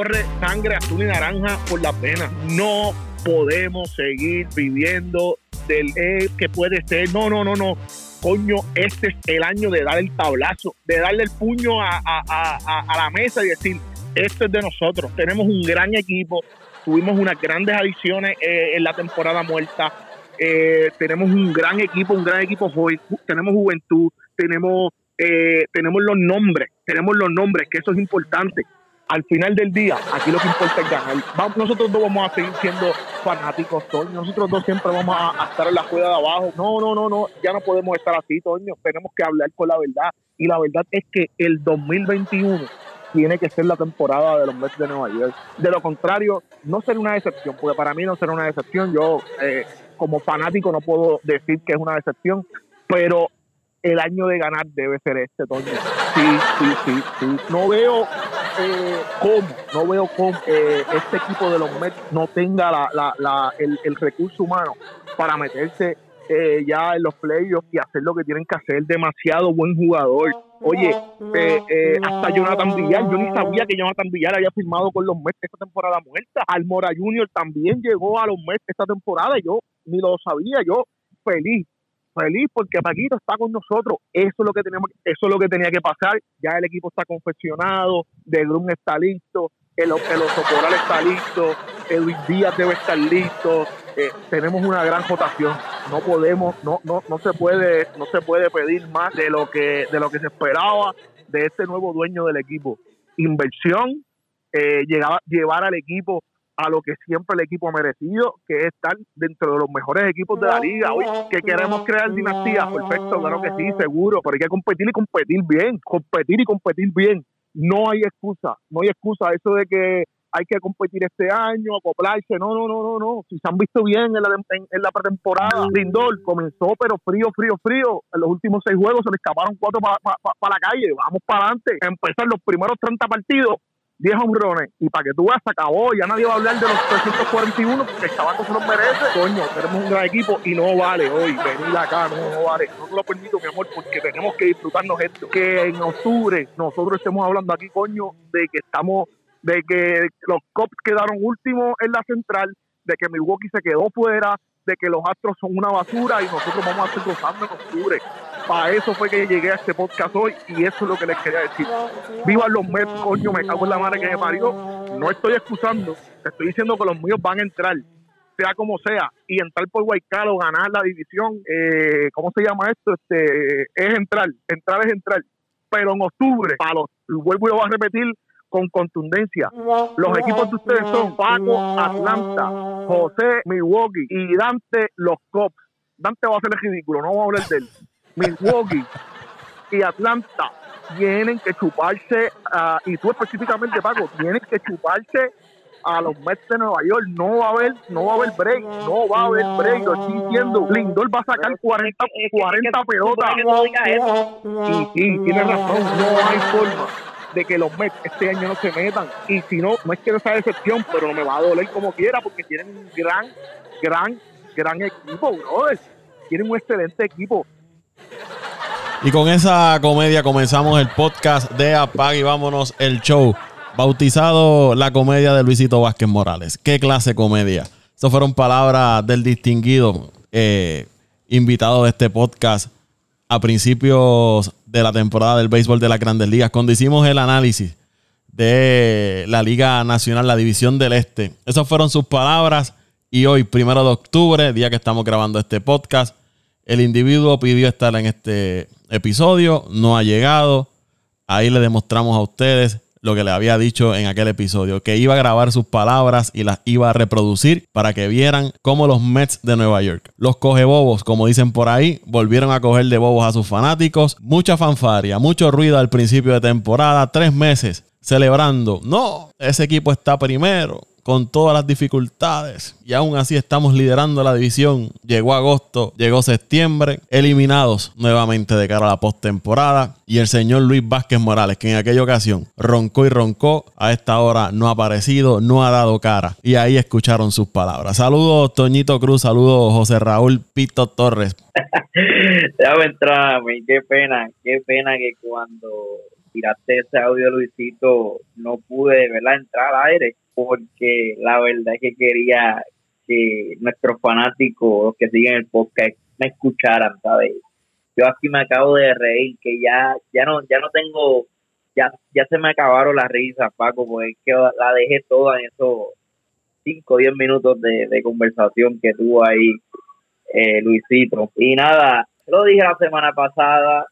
corre sangre azul y naranja por la pena. No podemos seguir viviendo del eh, que puede ser. No, no, no, no. Coño, este es el año de dar el tablazo, de darle el puño a, la mesa y decir, esto es de nosotros. Tenemos un gran equipo, tuvimos unas grandes adiciones eh, en la temporada muerta. Eh, tenemos un gran equipo, un gran equipo joven, tenemos juventud, tenemos, tenemos los nombres, tenemos los nombres, que eso es importante al final del día, aquí lo que importa es ganar. nosotros dos vamos a seguir siendo fanáticos, Toño. Nosotros dos siempre vamos a, estar en la juega de abajo. No, no, no, no. Ya no podemos estar así, Toño. Tenemos que hablar con la verdad. Y la verdad es que el 2021 tiene que ser la temporada de los Mets de Nueva York. De lo contrario, no será una decepción, porque para mí no será una decepción. Yo, eh, como fanático, no puedo decir que es una decepción, pero el año de ganar debe ser este, Toño. Sí, sí, sí, sí. No veo eh, cómo, no veo cómo eh, este equipo de los Mets no tenga la, la, el, recurso humano para meterse eh, ya en los playoffs y hacer lo que tienen que hacer. Demasiado buen jugador. Oye, hasta Jonathan Villar, yo ni sabía que Jonathan Villar había firmado con los Mets esta temporada muerta. Almora Junior también llegó a los Mets esta temporada yo ni lo sabía. Yo feliz feliz porque Paquito está con nosotros. Eso es lo que tenemos, eso es lo que tenía que pasar. Ya el equipo está confeccionado, De Grun está listo, el, el Osocoral está listo, Edwin Díaz debe estar listo. Eh, tenemos una gran votación. No podemos, no, no, no se puede, no se puede pedir más de lo que, de lo que se esperaba de este nuevo dueño del equipo. Inversión, eh, llevar al equipo a lo que siempre el equipo ha merecido, que es estar dentro de los mejores equipos de la liga. Hoy, que queremos crear dinastía, perfecto, claro que sí, seguro, pero hay que competir y competir bien, competir y competir bien. No hay excusa, no hay excusa. Eso de que hay que competir este año, acoplarse, no, no, no, no, no. Si se han visto bien en la, en, la pretemporada, Lindor comenzó, pero frío, frío, frío. En los últimos seis juegos se le escaparon cuatro para la calle. Vamos para adelante. Empezar los primeros 30 partidos 10 hombrones y para que tú veas, se acabó. Ya nadie va a hablar de los 341 porque el chaval se los merece. Coño, tenemos un gran equipo y no vale hoy venir acá, no, no vale. No te lo permito, mi amor, porque tenemos que disfrutarnos esto. Que en octubre nosotros estemos hablando aquí, coño, de que estamos, de que los Cops quedaron últimos en la central, de que Milwaukee se quedó fuera, de que los Astros son una basura y nosotros vamos a estar gozando en octubre. Para eso fue que llegué a este podcast hoy y eso es lo que les quería decir. Viva los Mets, coño, me cago en la madre que me parió. No estoy excusando, te estoy diciendo que los míos van a entrar, sea como sea, y entrar por Guaycalo, ganar la división, eh, ¿cómo se llama esto? Este, es entrar, entrar es entrar. Pero en octubre, para los, vuelvo y lo voy a repetir, con contundencia. Los equipos de ustedes son Paco, Atlanta, José, Milwaukee y Dante, los Cops. Dante va a ser el ridículo, no vamos a hablar de él. Milwaukee y Atlanta tienen que chuparse, uh, y tú específicamente, Paco, tienen que chuparse a los Mets de Nueva York. No va a haber, no va a haber break, no va a haber break. Lo estoy diciendo. Lindor va a sacar 40, 40 pelotas. Y sí, tiene razón, no hay forma de que los Mets este año no se metan. Y si no, no es que esa decepción, pero no me va a doler como quiera porque tienen un gran, gran, gran equipo, brother. Tienen un excelente equipo. Y con esa comedia comenzamos el podcast de Apag y vámonos el show, bautizado la comedia de Luisito Vázquez Morales. ¿Qué clase de comedia? Estas fueron palabras del distinguido eh, invitado de este podcast a principios de la temporada del béisbol de las grandes ligas, cuando hicimos el análisis de la Liga Nacional, la División del Este. Esas fueron sus palabras. Y hoy, primero de octubre, día que estamos grabando este podcast, el individuo pidió estar en este episodio, no ha llegado. Ahí le demostramos a ustedes lo que le había dicho en aquel episodio, que iba a grabar sus palabras y las iba a reproducir para que vieran cómo los Mets de Nueva York, los coge bobos, como dicen por ahí, volvieron a coger de bobos a sus fanáticos. Mucha fanfaria, mucho ruido al principio de temporada, tres meses celebrando. No, ese equipo está primero con todas las dificultades y aún así estamos liderando la división. Llegó agosto, llegó septiembre, eliminados nuevamente de cara a la postemporada y el señor Luis Vázquez Morales, que en aquella ocasión roncó y roncó, a esta hora no ha aparecido, no ha dado cara y ahí escucharon sus palabras. Saludos Toñito Cruz, saludos José Raúl Pito Torres. Ya entrar a mí, qué pena, qué pena que cuando tiraste ese audio, Luisito, no pude, ¿verdad?, entrar al aire porque la verdad es que quería que nuestros fanáticos, los que siguen el podcast, me escucharan, ¿sabes? Yo aquí me acabo de reír, que ya, ya no, ya no tengo, ya, ya se me acabaron las risas, Paco, porque es que la dejé toda en esos 5 o 10 minutos de, de, conversación que tuvo ahí eh, Luisito. Y nada, lo dije la semana pasada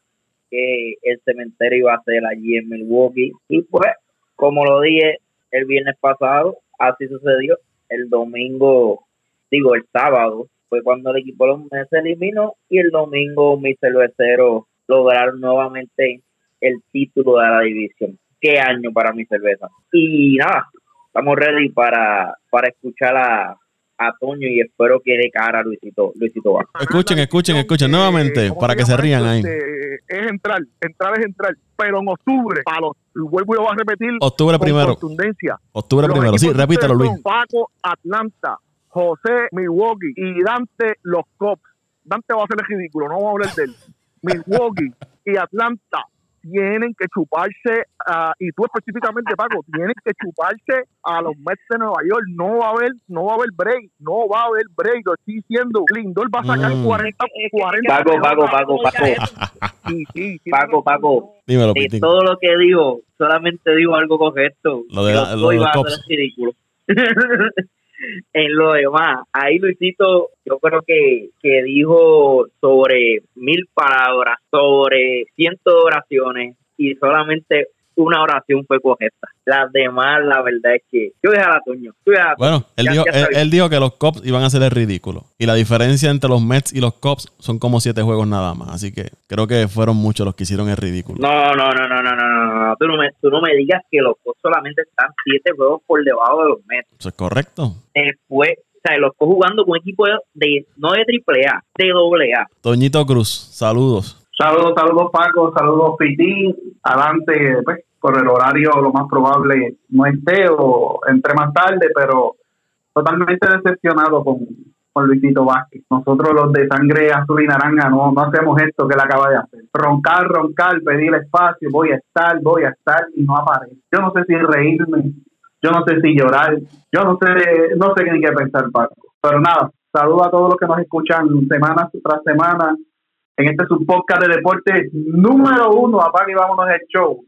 que el cementerio iba a ser allí en Milwaukee. Y pues, como lo dije el viernes pasado, así sucedió. El domingo, digo, el sábado, fue cuando el equipo los se eliminó y el domingo mis cerveceros lograron nuevamente el título de la división. Qué año para mi cerveza. Y nada, estamos ready para, para escuchar a, a Toño y espero que dé cara a Luisito, Luisito Escuchen, escuchen, escuchen nuevamente para que se rían ahí. Este, es entrar, entrar es entrar, pero en octubre, para los, vuelvo y lo voy a repetir. Octubre primero. Contundencia. Octubre primero, sí, repítelo Luis. Paco, Atlanta, José, Milwaukee y Dante, los Cops. Dante va a ser el ridículo, no vamos a hablar de él. Milwaukee y Atlanta tienen que chuparse, uh, y tú específicamente, Paco, tienen que chuparse a los Mets de Nueva York. No va a haber, no va a haber break, no va a haber break. Lo estoy diciendo, Lindor va a sacar mm. 40, 40. Paco, Paco, Paco, Paco. Sí, sí, sí, Paco, Paco. Dímelo, de todo lo que digo, solamente digo algo correcto. Lo de, la, lo de va a ser ridículo. en lo demás, ahí Luisito, yo creo que, que dijo sobre mil palabras, sobre cientos de oraciones y solamente una oración fue correcta. Las demás, la verdad es que yo dejé a la Toño. Bueno, él, dijo, él, dijo que los Cops iban a hacer el ridículo. Y la diferencia entre los Mets y los Cops son como siete juegos nada más. Así que creo que fueron muchos los que hicieron el ridículo. No, no, no, no, no, no, no. Tú no me, tú no me digas que los Cops solamente están siete juegos por debajo de los Mets. Eso es correcto. Después, o sea, los Cops jugando con un equipo de, no de triple A, de doble A. Toñito Cruz, saludos. Saludos, saludos Paco, saludos Piti. Adelante, pues, por el horario lo más probable no esté o entre más tarde, pero totalmente decepcionado con, con Luisito Vázquez. Nosotros los de sangre azul y naranja no, no hacemos esto que él acaba de hacer. Roncar, roncar, pedir espacio, voy a estar, voy a estar y no aparece. Yo no sé si reírme, yo no sé si llorar, yo no sé, no sé ni qué pensar, Paco. Pero nada, saludo a todos los que nos escuchan semana tras semana en este subpodcast de deporte número uno, apaga y vámonos el show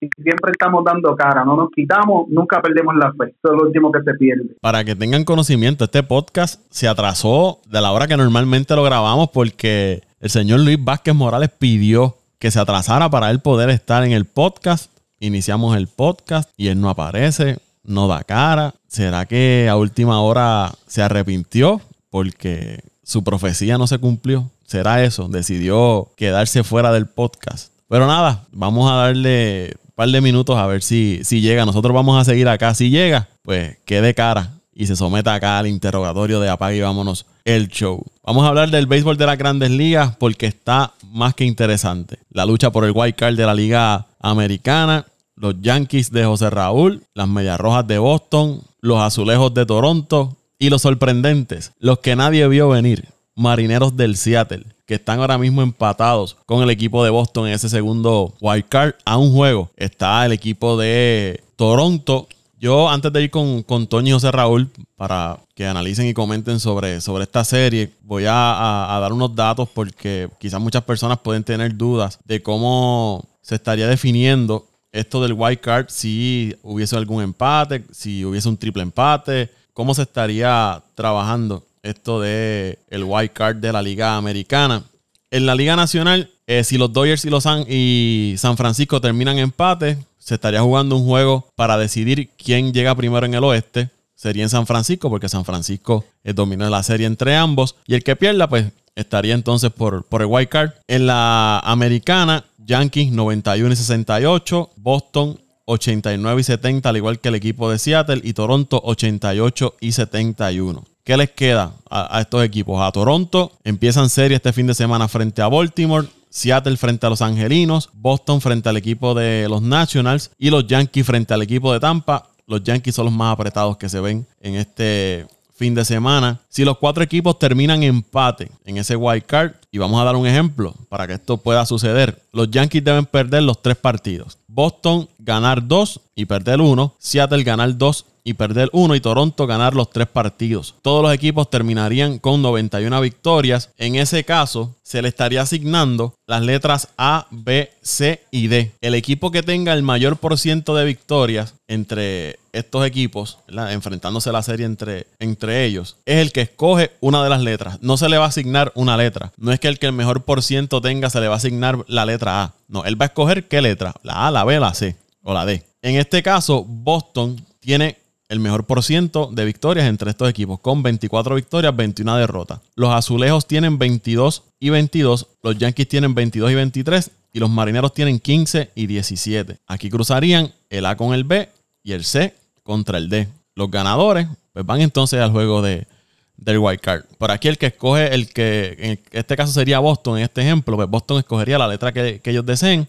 siempre estamos dando cara, no nos quitamos, nunca perdemos la fe, eso es lo último que se pierde. Para que tengan conocimiento, este podcast se atrasó de la hora que normalmente lo grabamos porque el señor Luis Vázquez Morales pidió que se atrasara para él poder estar en el podcast. Iniciamos el podcast y él no aparece, no da cara. ¿Será que a última hora se arrepintió porque su profecía no se cumplió? ¿Será eso? Decidió quedarse fuera del podcast. Pero nada, vamos a darle par de minutos a ver si, si llega. Nosotros vamos a seguir acá. Si llega, pues quede cara y se someta acá al interrogatorio de apague y vámonos el show. Vamos a hablar del béisbol de las grandes ligas porque está más que interesante. La lucha por el wild card de la liga americana, los Yankees de José Raúl, las Medias Rojas de Boston, los Azulejos de Toronto y los sorprendentes, los que nadie vio venir, Marineros del Seattle que están ahora mismo empatados con el equipo de Boston en ese segundo wild card a un juego. Está el equipo de Toronto. Yo, antes de ir con, con Toño y José Raúl, para que analicen y comenten sobre, sobre esta serie, voy a, dar unos datos porque quizás muchas personas pueden tener dudas de cómo se estaría definiendo esto del wild card si hubiese algún empate, si hubiese un triple empate, cómo se estaría trabajando esto de el wild card de la Liga Americana. En la Liga Nacional, eh, si los Dodgers y, los San, Francisco terminan empate, se estaría jugando un juego para decidir quién llega primero en el oeste. Sería en San Francisco, porque San Francisco dominó la serie entre ambos. Y el que pierda, pues estaría entonces por, por el wild card. En la americana, Yankees 91 y 68, Boston 89 y 70, al igual que el equipo de Seattle, y Toronto 88 y 71. ¿Qué les queda a, estos equipos? A Toronto empiezan serie este fin de semana frente a Baltimore. Seattle frente a los Angelinos, Boston frente al equipo de los Nationals y los Yankees frente al equipo de Tampa. Los Yankees son los más apretados que se ven en este fin de semana. Si los cuatro equipos terminan empate en ese wild card, y vamos a dar un ejemplo para que esto pueda suceder, los Yankees deben perder los tres partidos. Boston ganar dos y perder uno. Seattle ganar dos y perder uno y Toronto ganar los tres partidos. Todos los equipos terminarían con 91 victorias. En ese caso, se le estaría asignando las letras A, B, C y D. El equipo que tenga el mayor por ciento de victorias entre estos equipos, enfrentándose la serie entre, entre ellos, es el que escoge una de las letras. No se le va a asignar una letra. No es que el que el mejor por ciento tenga se le va a asignar la letra A. No, él va a escoger qué letra. La A, la B, la C o la D. En este caso, Boston tiene el mejor por ciento de victorias entre estos equipos, con 24 victorias, 21 derrotas. Los azulejos tienen 22 y 22, los Yankees tienen 22 y 23 y los marineros tienen 15 y 17. Aquí cruzarían el A con el B y el C contra el D. Los ganadores pues van entonces al juego de, del wild card. Por aquí el que escoge, el que en este caso sería Boston, en este ejemplo, pues Boston escogería la letra que ellos deseen,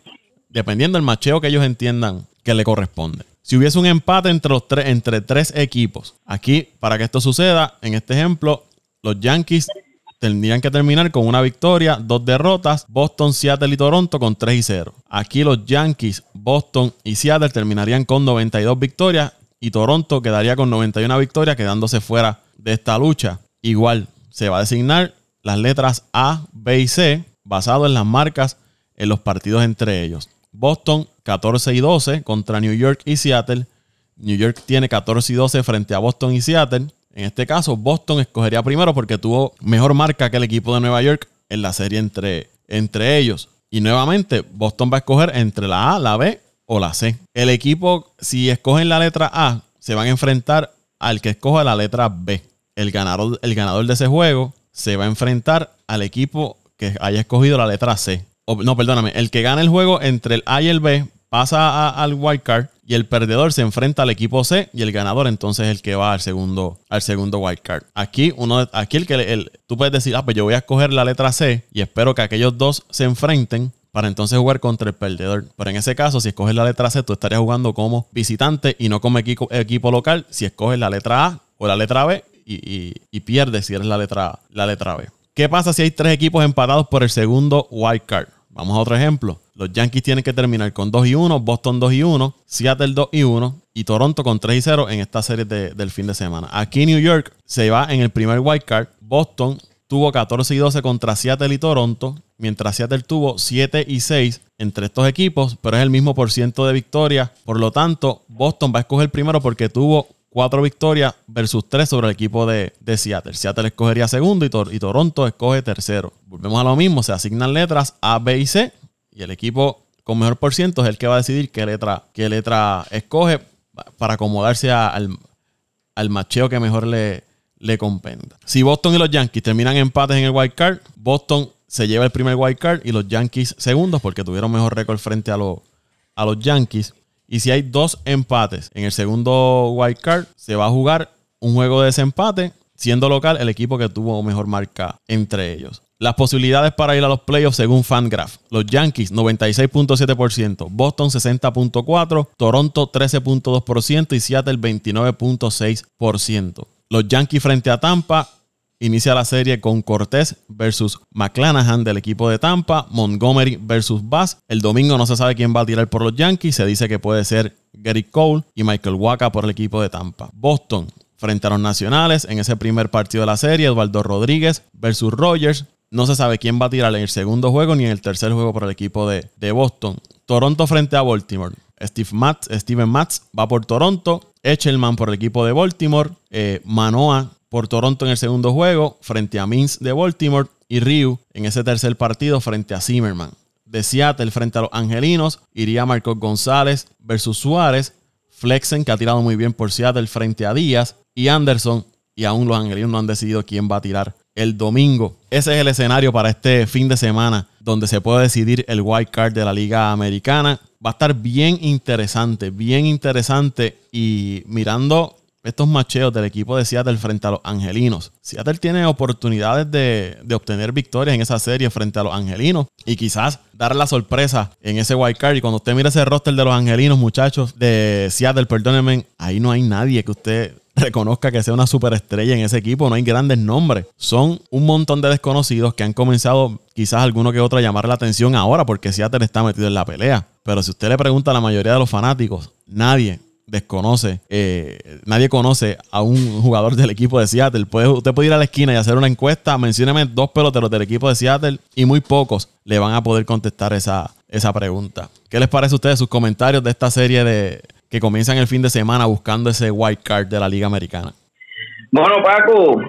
dependiendo del macheo que ellos entiendan que le corresponde. Si hubiese un empate entre, los tres, equipos, aquí, para que esto suceda, en este ejemplo, los Yankees tendrían que terminar con una victoria, dos derrotas, Boston, Seattle y Toronto con 3 y 0. Aquí los Yankees, Boston y Seattle terminarían con 92 victorias y Toronto quedaría con 91 victorias, quedándose fuera de esta lucha. Igual se va a designar las letras A, B y C basado en las marcas en los partidos entre ellos. Boston 14 y 12 contra New York y Seattle. New York tiene 14 y 12 frente a Boston y Seattle. En este caso, Boston escogería primero porque tuvo mejor marca que el equipo de Nueva York en la serie entre, entre ellos. Y nuevamente, Boston va a escoger entre la A, la B o la C. El equipo, si escogen la letra A, se van a enfrentar al que escoja la letra B. El ganador, el ganador de ese juego se va a enfrentar al equipo que haya escogido la letra C. no, perdóname. El que gane el juego entre el A y el B pasa al wild card y el perdedor se enfrenta al equipo C y el ganador entonces es el que va al segundo, al segundo wild card. Aquí, uno, aquí el que el, tú puedes decir, ah, pues yo voy a escoger la letra C y espero que aquellos dos se enfrenten para entonces jugar contra el perdedor. Pero en ese caso, si escoges la letra C, tú estarías jugando como visitante y no como equipo, equipo local. Si escoges la letra A o la letra B y, pierdes si eres la letra, la letra B. ¿Qué pasa si hay tres equipos empatados por el segundo wild card? Vamos a otro ejemplo. Los Yankees tienen que terminar con 2 y 1, Boston 2 y 1, Seattle 2 y 1 y Toronto con 3 y 0 en esta serie del fin de semana. Aquí New York se va en el primer wild card. Boston tuvo 14 y 12 contra Seattle y Toronto, mientras Seattle tuvo 7 y 6 entre estos equipos, pero es el mismo por ciento de victoria. Por lo tanto, Boston va a escoger primero porque tuvo 4 victorias versus 3 sobre el equipo de, Seattle. Seattle escogería segundo y, y, Toronto escoge tercero. Volvemos a lo mismo, se asignan letras A, B y C y el equipo con mejor por ciento es el que va a decidir qué letra, qué letra escoge para acomodarse al, al macheo que mejor le, le. Si Boston y los Yankees terminan empates en el wild card, Boston se lleva el primer wild card y los Yankees segundos porque tuvieron mejor récord frente a, los a los Yankees. Y si hay dos empates en el segundo wild card, se va a jugar un juego de desempate, siendo local el equipo que tuvo mejor marca entre ellos. Las posibilidades para ir a los playoffs según Fangraph. Los Yankees 96.7%, Boston 60.4%, Toronto 13.2% y Seattle 29.6%. Los Yankees frente a Tampa Inicia la serie con Cortés versus McClanahan del equipo de Tampa, Montgomery versus Bass. El domingo no se sabe quién va a tirar por los Yankees. Se dice que puede ser Gary Cole y Michael Waka por el equipo de Tampa. Boston frente a los Nacionales en ese primer partido de la serie. Eduardo Rodríguez versus Rogers. No se sabe quién va a tirar en el segundo juego ni en el tercer juego por el equipo de, Boston. Toronto frente a Baltimore. Steve Matz, Steven Matz va por Toronto. Echelman por el equipo de Baltimore. Eh, Manoa por Toronto en el segundo juego frente a Mins de Baltimore y Ryu en ese tercer partido frente a Zimmerman. De Seattle frente a los Angelinos iría Marcos González versus Suárez, Flexen que ha tirado muy bien por Seattle frente a Díaz y Anderson y aún los Angelinos no han decidido quién va a tirar el domingo. Ese es el escenario para este fin de semana donde se puede decidir el wild card de la Liga Americana. Va a estar bien interesante, bien interesante y mirando estos macheos del equipo de Seattle frente a los Angelinos. Seattle tiene oportunidades de, obtener victorias en esa serie frente a los Angelinos y quizás dar la sorpresa en ese wild card. Y cuando usted mira ese roster de los Angelinos, muchachos, de Seattle, perdónenme, ahí no hay nadie que usted reconozca que sea una superestrella en ese equipo. No hay grandes nombres. Son un montón de desconocidos que han comenzado quizás alguno que otro a llamar la atención ahora porque Seattle está metido en la pelea. Pero si usted le pregunta a la mayoría de los fanáticos, nadie desconoce, eh, nadie conoce a un jugador del equipo de Seattle. Puede, usted puede ir a la esquina y hacer una encuesta, mencióneme dos peloteros del equipo de Seattle y muy pocos le van a poder contestar esa, esa pregunta. ¿Qué les parece a ustedes sus comentarios de esta serie de que comienzan el fin de semana buscando ese white card de la Liga Americana? Bueno, Paco,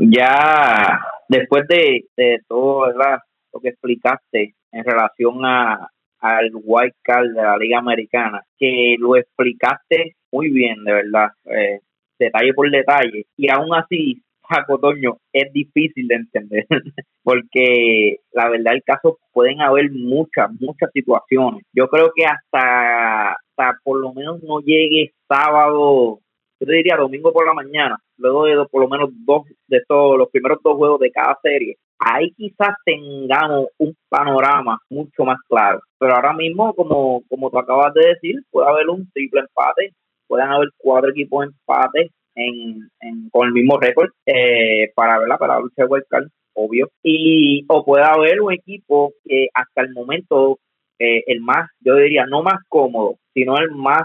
ya después de, todo lo que explicaste en relación a, al white card de la Liga Americana, que lo explicaste muy bien, de verdad, eh, detalle por detalle, y aún así, Paco Toño, es difícil de entender, porque la verdad el caso pueden haber muchas, muchas situaciones. Yo creo que hasta, por lo menos no llegue sábado, yo diría domingo por la mañana, luego de por lo menos dos de estos, los primeros dos juegos de cada serie, ahí quizás tengamos un panorama mucho más claro. Pero ahora mismo, como, como tú acabas de decir, puede haber un triple empate, pueden haber cuatro equipos empates en, en, con el mismo récord eh, para, para la lucha de obvio. Y, o puede haber un equipo que hasta el momento, eh, el más, yo diría, no más cómodo, sino el más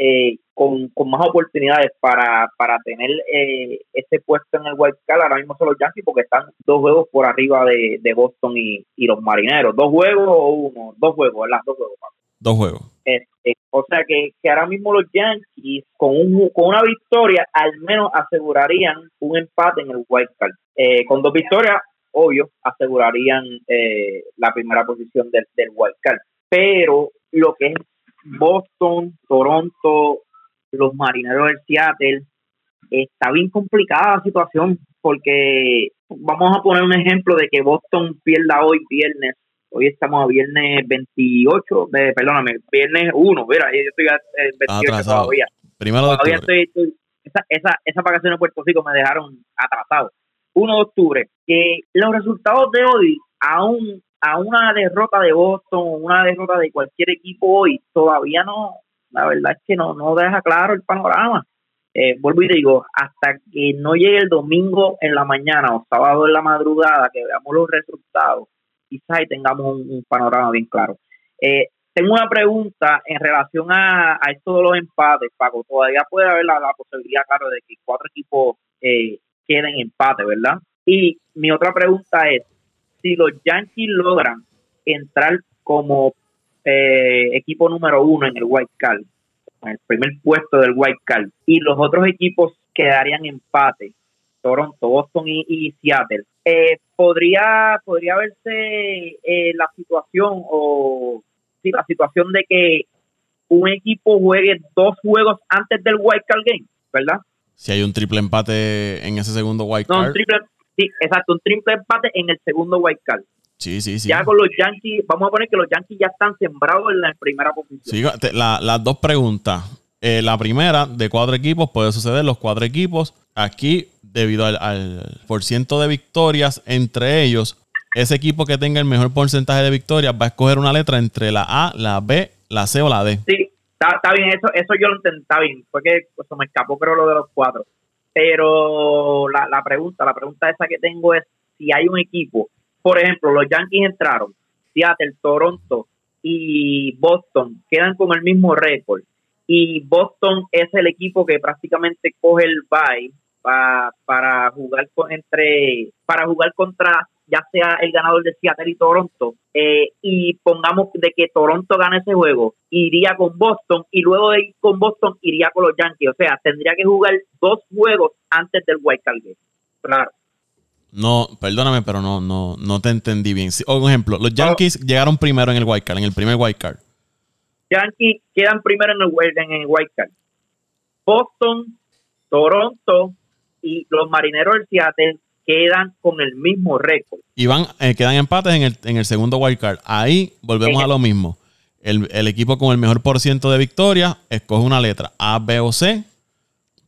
eh, con, con, más oportunidades para, para tener eh, ese puesto en el White Card. Ahora mismo son los Yankees porque están dos juegos por arriba de, Boston y, los Marineros. ¿Dos juegos o uno? Dos juegos, las Dos juegos. Dos juegos. Este, o sea que, que, ahora mismo los Yankees con, un, con una victoria al menos asegurarían un empate en el White Card. Eh, con dos victorias, obvio, asegurarían eh, la primera posición del, del White Card. Pero lo que es Boston, Toronto, los marineros del Seattle, está bien complicada la situación porque vamos a poner un ejemplo de que Boston pierda hoy viernes. Hoy estamos a viernes 28, de, perdóname, viernes 1, mira, yo estoy a 28 todavía. Primero de todavía estoy, esa, esa, esa vacación en Puerto Rico me dejaron atrasado. 1 de octubre, que los resultados de hoy aún a una derrota de Boston, una derrota de cualquier equipo hoy, todavía no, la verdad es que no, no deja claro el panorama. Eh, vuelvo y digo, hasta que no llegue el domingo en la mañana o sábado en la madrugada, que veamos los resultados, quizás ahí tengamos un, panorama bien claro. Eh, tengo una pregunta en relación a, a esto de los empates, Paco. Todavía puede haber la, posibilidad, claro, de que cuatro equipos eh, queden en empate, ¿verdad? Y mi otra pregunta es, si los Yankees logran entrar como eh, equipo número uno en el White Card, en el primer puesto del White Card, y los otros equipos quedarían empate, Toronto, Boston y, Seattle, eh, podría podría verse eh, la situación o sí, la situación de que un equipo juegue dos juegos antes del White Card Game, ¿verdad? Si hay un triple empate en ese segundo White Card. No, un triple, Sí, exacto, un triple empate en el segundo wild card. Sí, sí, sí. Ya con los Yankees, vamos a poner que los Yankees ya están sembrados en la primera posición. Sí, las dos preguntas. Eh, la primera, de cuatro equipos, puede suceder los cuatro equipos. Aquí, debido al, al por ciento de victorias entre ellos, ese equipo que tenga el mejor porcentaje de victorias va a escoger una letra entre la A, la B, la C o la D. Sí, está, bien, eso, eso yo lo entendí, está bien, fue que pues, me escapó pero lo de los cuatro. Pero la, la pregunta, la pregunta esa que tengo es si hay un equipo, por ejemplo, los Yankees entraron, Seattle, Toronto y Boston quedan con el mismo récord. Y Boston es el equipo que prácticamente coge el bye para jugar con, entre para jugar contra ya sea el ganador de Seattle y Toronto, eh, y pongamos de que Toronto gane ese juego, iría con Boston y luego de ir con Boston iría con los Yankees. O sea, tendría que jugar dos juegos antes del White Card Game. Claro. No, perdóname, pero no, no, no te entendí bien. Un ejemplo, los Yankees llegaron primero en el White Card, en el primer White Card. Yankees quedan primero en el, en el White Card. Boston, Toronto y los Marineros del Seattle quedan con el mismo récord. Y van, eh, quedan empates en el, en el segundo wildcard. Ahí volvemos a lo mismo. El, equipo con el mejor por ciento de victoria escoge una letra A, B o C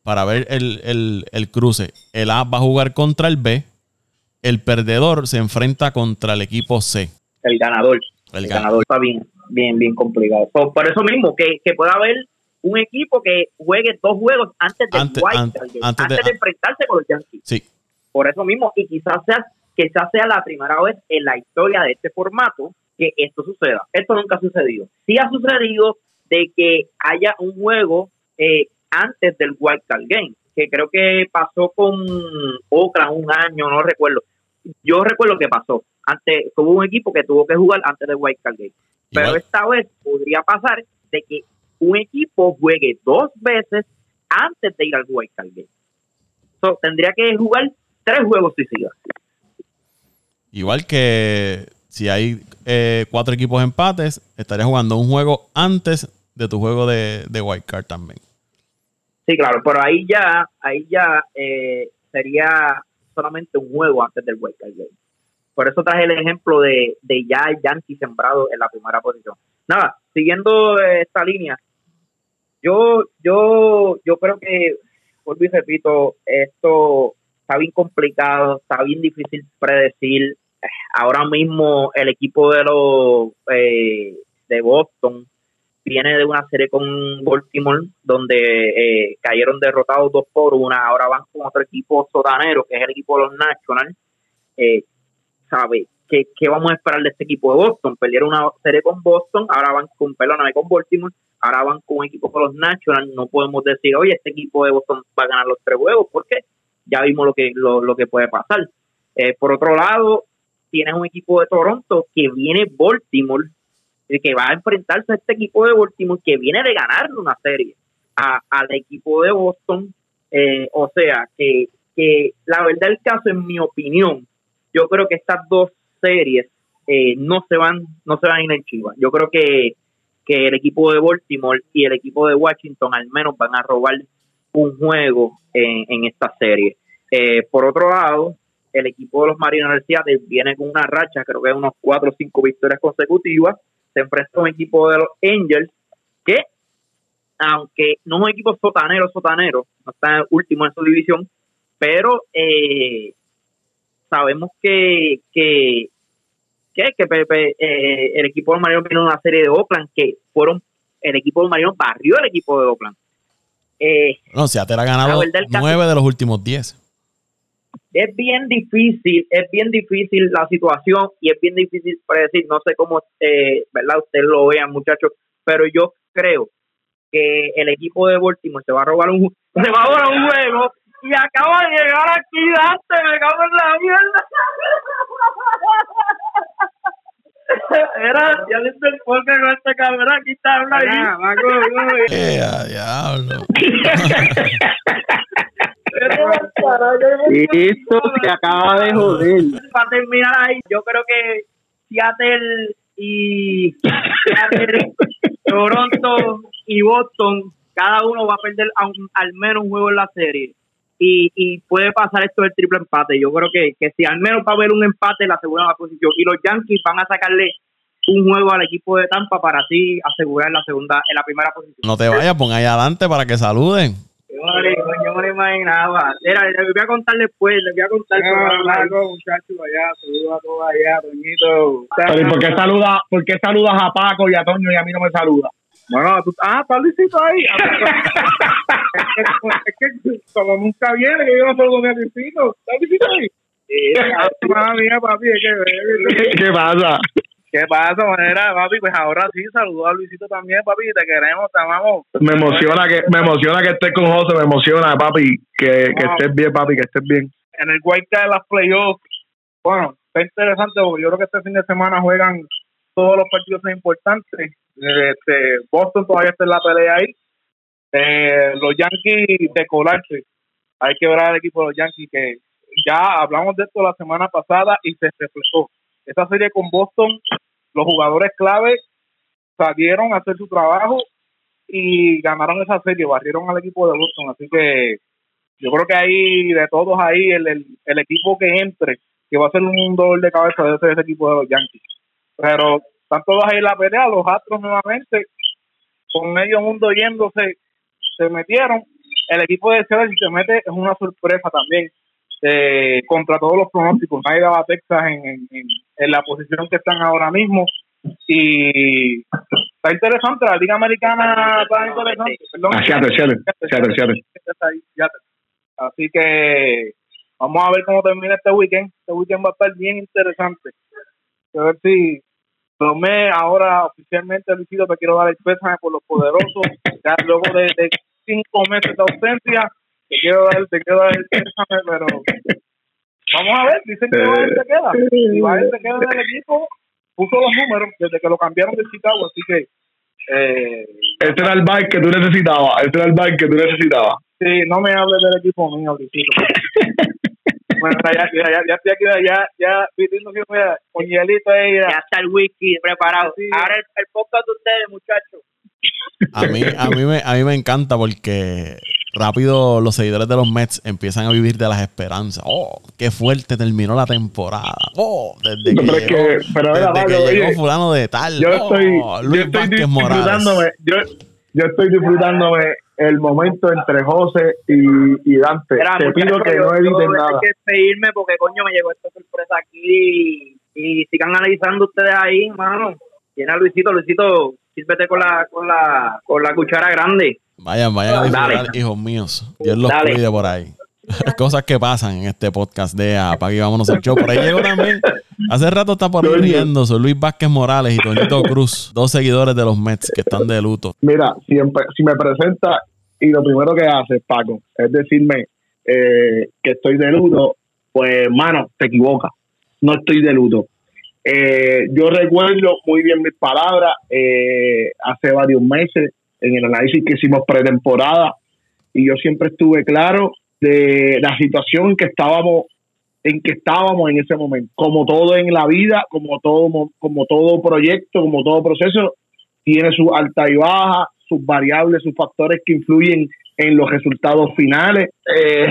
para ver el, cruce. El A va a jugar contra el B. El perdedor se enfrenta contra el equipo C. El ganador. El, ganador está bien, bien, bien complicado. Por, eso mismo, que, que pueda haber un equipo que juegue dos juegos antes del Antes- White an- antes antes, de- de, enfrentarse con los Yankees. Sí. Por eso mismo, y quizás sea, quizás sea la primera vez en la historia de este formato que esto suceda. Esto nunca ha sucedido. Sí ha sucedido de que haya un juego eh, antes del Wild Card Game, que creo que pasó con Oakland un año, no recuerdo. Yo recuerdo que pasó. Antes, hubo un equipo que tuvo que jugar antes del Wild Card Game. Pero esta vez podría pasar de que un equipo juegue dos veces antes de ir al Wild Card Game. So, tendría que jugar tres juegos suicidas. Igual que si hay eh, cuatro equipos empates, estarías jugando un juego antes de tu juego de, de White Card también. Sí, claro, pero ahí ya, ahí ya eh, sería solamente un juego antes del Wild Card Game. Por eso traje el ejemplo de, de ya el Yankee sembrado en la primera posición. Nada, siguiendo eh, esta línea, yo, yo, yo creo que, vuelvo y repito, esto está bien complicado, está bien difícil predecir. Ahora mismo el equipo de los eh, de Boston viene de una serie con Baltimore donde eh, cayeron derrotados dos por una. Ahora van con otro equipo sotanero que es el equipo de los Nationals. Eh, ¿Sabe qué, qué vamos a esperar de este equipo de Boston? Perdieron una serie con Boston, ahora van con, perdóname, con Baltimore, ahora van con un equipo de los Nationals. No podemos decir, oye, este equipo de Boston va a ganar los tres juegos porque ya vimos lo que, lo, lo que puede pasar. Eh, por otro lado, tienes un equipo de Toronto que viene Baltimore y que va a enfrentarse a este equipo de Baltimore que viene de ganarle una serie a- al equipo de Boston. Eh, o sea, que, que la verdad del caso, en mi opinión, yo creo que estas dos series eh, no se van no se van a ir en Chivas. Yo creo que, que el equipo de Baltimore y el equipo de Washington al menos van a robar un juego en, en esta serie. Eh, por otro lado, el equipo de los Marinos de Seattle viene con una racha, creo que unos cuatro o cinco victorias consecutivas. Se enfrenta a un equipo de los Angels que, aunque no es un equipo sotanero, sotanero, no está último en su división, pero eh, sabemos que, que, que, que eh, el equipo de los Marinos viene de una serie de Oakland que fueron, el equipo de los Marinos barrió el equipo de Oakland. Eh, No, Seattle ha ganado nueve de los últimos diez. es bien difícil, es bien difícil la situación y es bien difícil predecir, no sé cómo, eh, ¿verdad? Ustedes lo vean, muchachos, pero yo creo que el equipo de Baltimore se va a robar un, se va a robar un juego y acaba de llegar aquí Dante, me cago en la mierda. Era, ya viste el podcast con este cabrón, aquí está hablando. ¡Eh, a diablo! Esto se acaba de joder. para terminar ahí, yo creo que Seattle y Seattle, Toronto y Boston, cada uno va a perder a un- al menos un juego en la serie. Y, y puede pasar esto del triple empate. Yo creo que, que si al menos va a haber un empate la segunda posición. Y los Yankees van a sacarle un juego al equipo de Tampa para así asegurar la segunda, en la primera posición. No te vayas, pon ahí adelante para que saluden. Yo no yo no me imaginaba. Mira, les voy a contar después, les voy a contar. muchachos, allá, saludos a todos allá, Toñito. Pero ¿y por qué, saluda, por qué saludas a Paco y a Toño y a mí no me saluda? Bueno, tú, ah, está Luisito ahí. es, que, como nunca viene, que yo no saludo a Luisito. ¿Está Luisito ahí? Madre mía, papi, es que... ¿Qué pasa? ¿Qué pasa, manera, papi? Pues ahora sí, saludo a Luisito también, papi. Te queremos, te amamos. Me emociona que me emociona que estés con José, me emociona, papi, que, que estés bien, papi, que estés bien. En el White de las playoffs, bueno, está interesante porque yo creo que este fin de semana juegan todos los partidos importantes. Este, Boston todavía está en la pelea ahí. Eh, los Yankees de colarse. Hay que ver al equipo de los Yankees que ya hablamos de esto la semana pasada y se reflejó. Esta serie con Boston, los jugadores clave salieron a hacer su trabajo y ganaron esa serie, barrieron al equipo de Boston. Así que yo creo que ahí, de todos ahí, el, el, equipo que entre, que va a ser un dolor de cabeza, debe ser ese equipo de los Yankees. Pero están todos ahí en la pelea, los Astros nuevamente, con medio mundo yéndose, se metieron. El equipo de Seattle, si se mete, es una sorpresa también. Eh, contra todos los pronósticos, nadie daba a Texas en, en, en, la posición que están ahora mismo. Y está interesante, la Liga Americana está interesante. Perdón. Ah, Seattle, Seattle, Seattle, Seattle. Así que vamos a ver cómo termina este weekend. Este weekend va a estar bien interesante. A ver si tomé ahora oficialmente, Luisito, te quiero dar el pésame por los poderosos. Ya luego de, de cinco meses de ausencia, te quiero dar, te quiero dar el pésame, pero vamos a ver, dicen que Biden se queda. Y Biden se queda en el equipo, puso los números desde que lo cambiaron de Chicago, así que eh, Este era el bike que tú necesitabas. Este era el bike que tú necesitabas. sí, no me hables del equipo mío, Luisito. bueno, ya, ya, ya, ya estoy aquí, ya, ya, pidiendo que me con hielito ahí, ya. Ya está el whisky preparado. Sí. Ahora el, el podcast de ustedes, muchachos. A mí, a mí me, a mí me encanta porque rápido los seguidores de los Mets empiezan a vivir de las esperanzas. Oh, qué fuerte terminó la temporada. Oh, desde que Pero es llegó, que- pero desde que llegó oye, fulano de tal. Yo Oh, estoy, yo Luis estoy Morales. disfrutándome, yo, yo estoy disfrutándome el momento entre José y, y Dante. Mira, Te pido que yo- no yo editen nada. tener que despedirme porque coño me llegó esta sorpresa aquí y, y sigan analizando ustedes ahí, mano. Tiene a Luisito, Luisito, sírvete con la, con la, con la cuchara grande. Vayan, vayan a disfrutar, Dale. hijos míos. Dios los Dale. cuide por ahí. Cosas que pasan en este podcast de Apague y Vámonos el Show. Por ahí llegó también. Hace rato está por ahí riendo. Soy Luis Vázquez Morales y Toñito Cruz, dos seguidores de los Mets que están de luto. Mira, si, me presenta y lo primero que hace, Paco, es decirme eh, que estoy de luto, pues, mano, te equivocas. No estoy de luto. Eh, yo recuerdo muy bien mis palabras eh, hace varios meses en el análisis que hicimos pretemporada y yo siempre estuve claro de la situación en que estábamos en que estábamos en ese momento. Como todo en la vida como todo mo- como todo proyecto como todo proceso tiene su alta y baja sus variables sus factores que influyen en los resultados finales. Eh,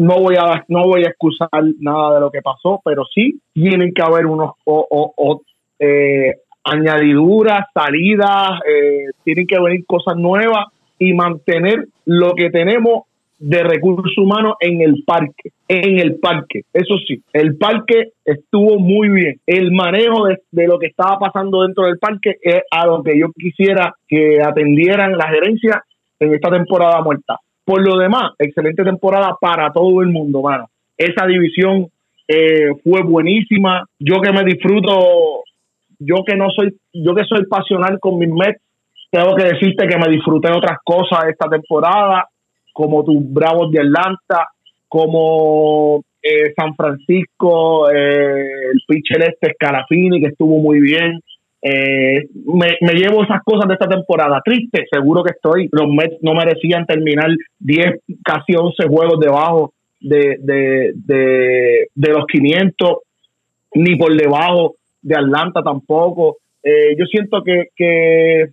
no voy a no voy a excusar nada de lo que pasó pero sí tienen que haber unos o, eh, añadiduras salidas eh, tienen que venir cosas nuevas y mantener lo que tenemos de recursos humanos en el parque, en el parque. Eso sí, el parque estuvo muy bien. El manejo de, de lo que estaba pasando dentro del parque es a lo que yo quisiera que atendieran la gerencia en esta temporada muerta. Por lo demás, excelente temporada para todo el mundo, mano. Esa división eh, fue buenísima. Yo que me disfruto, yo que no soy, yo que soy pasional con mis Mets, tengo que decirte que me disfruté otras cosas esta temporada, como tus Bravos de Atlanta, como eh, San Francisco, eh, el pitcher este Scalafini, que estuvo muy bien. Eh, me, me llevo esas cosas de esta temporada. Triste, seguro que estoy. Los Mets no merecían terminar 10, casi 11 juegos debajo de, de, de, de los 500, ni por debajo de Atlanta tampoco. Eh, yo siento que, que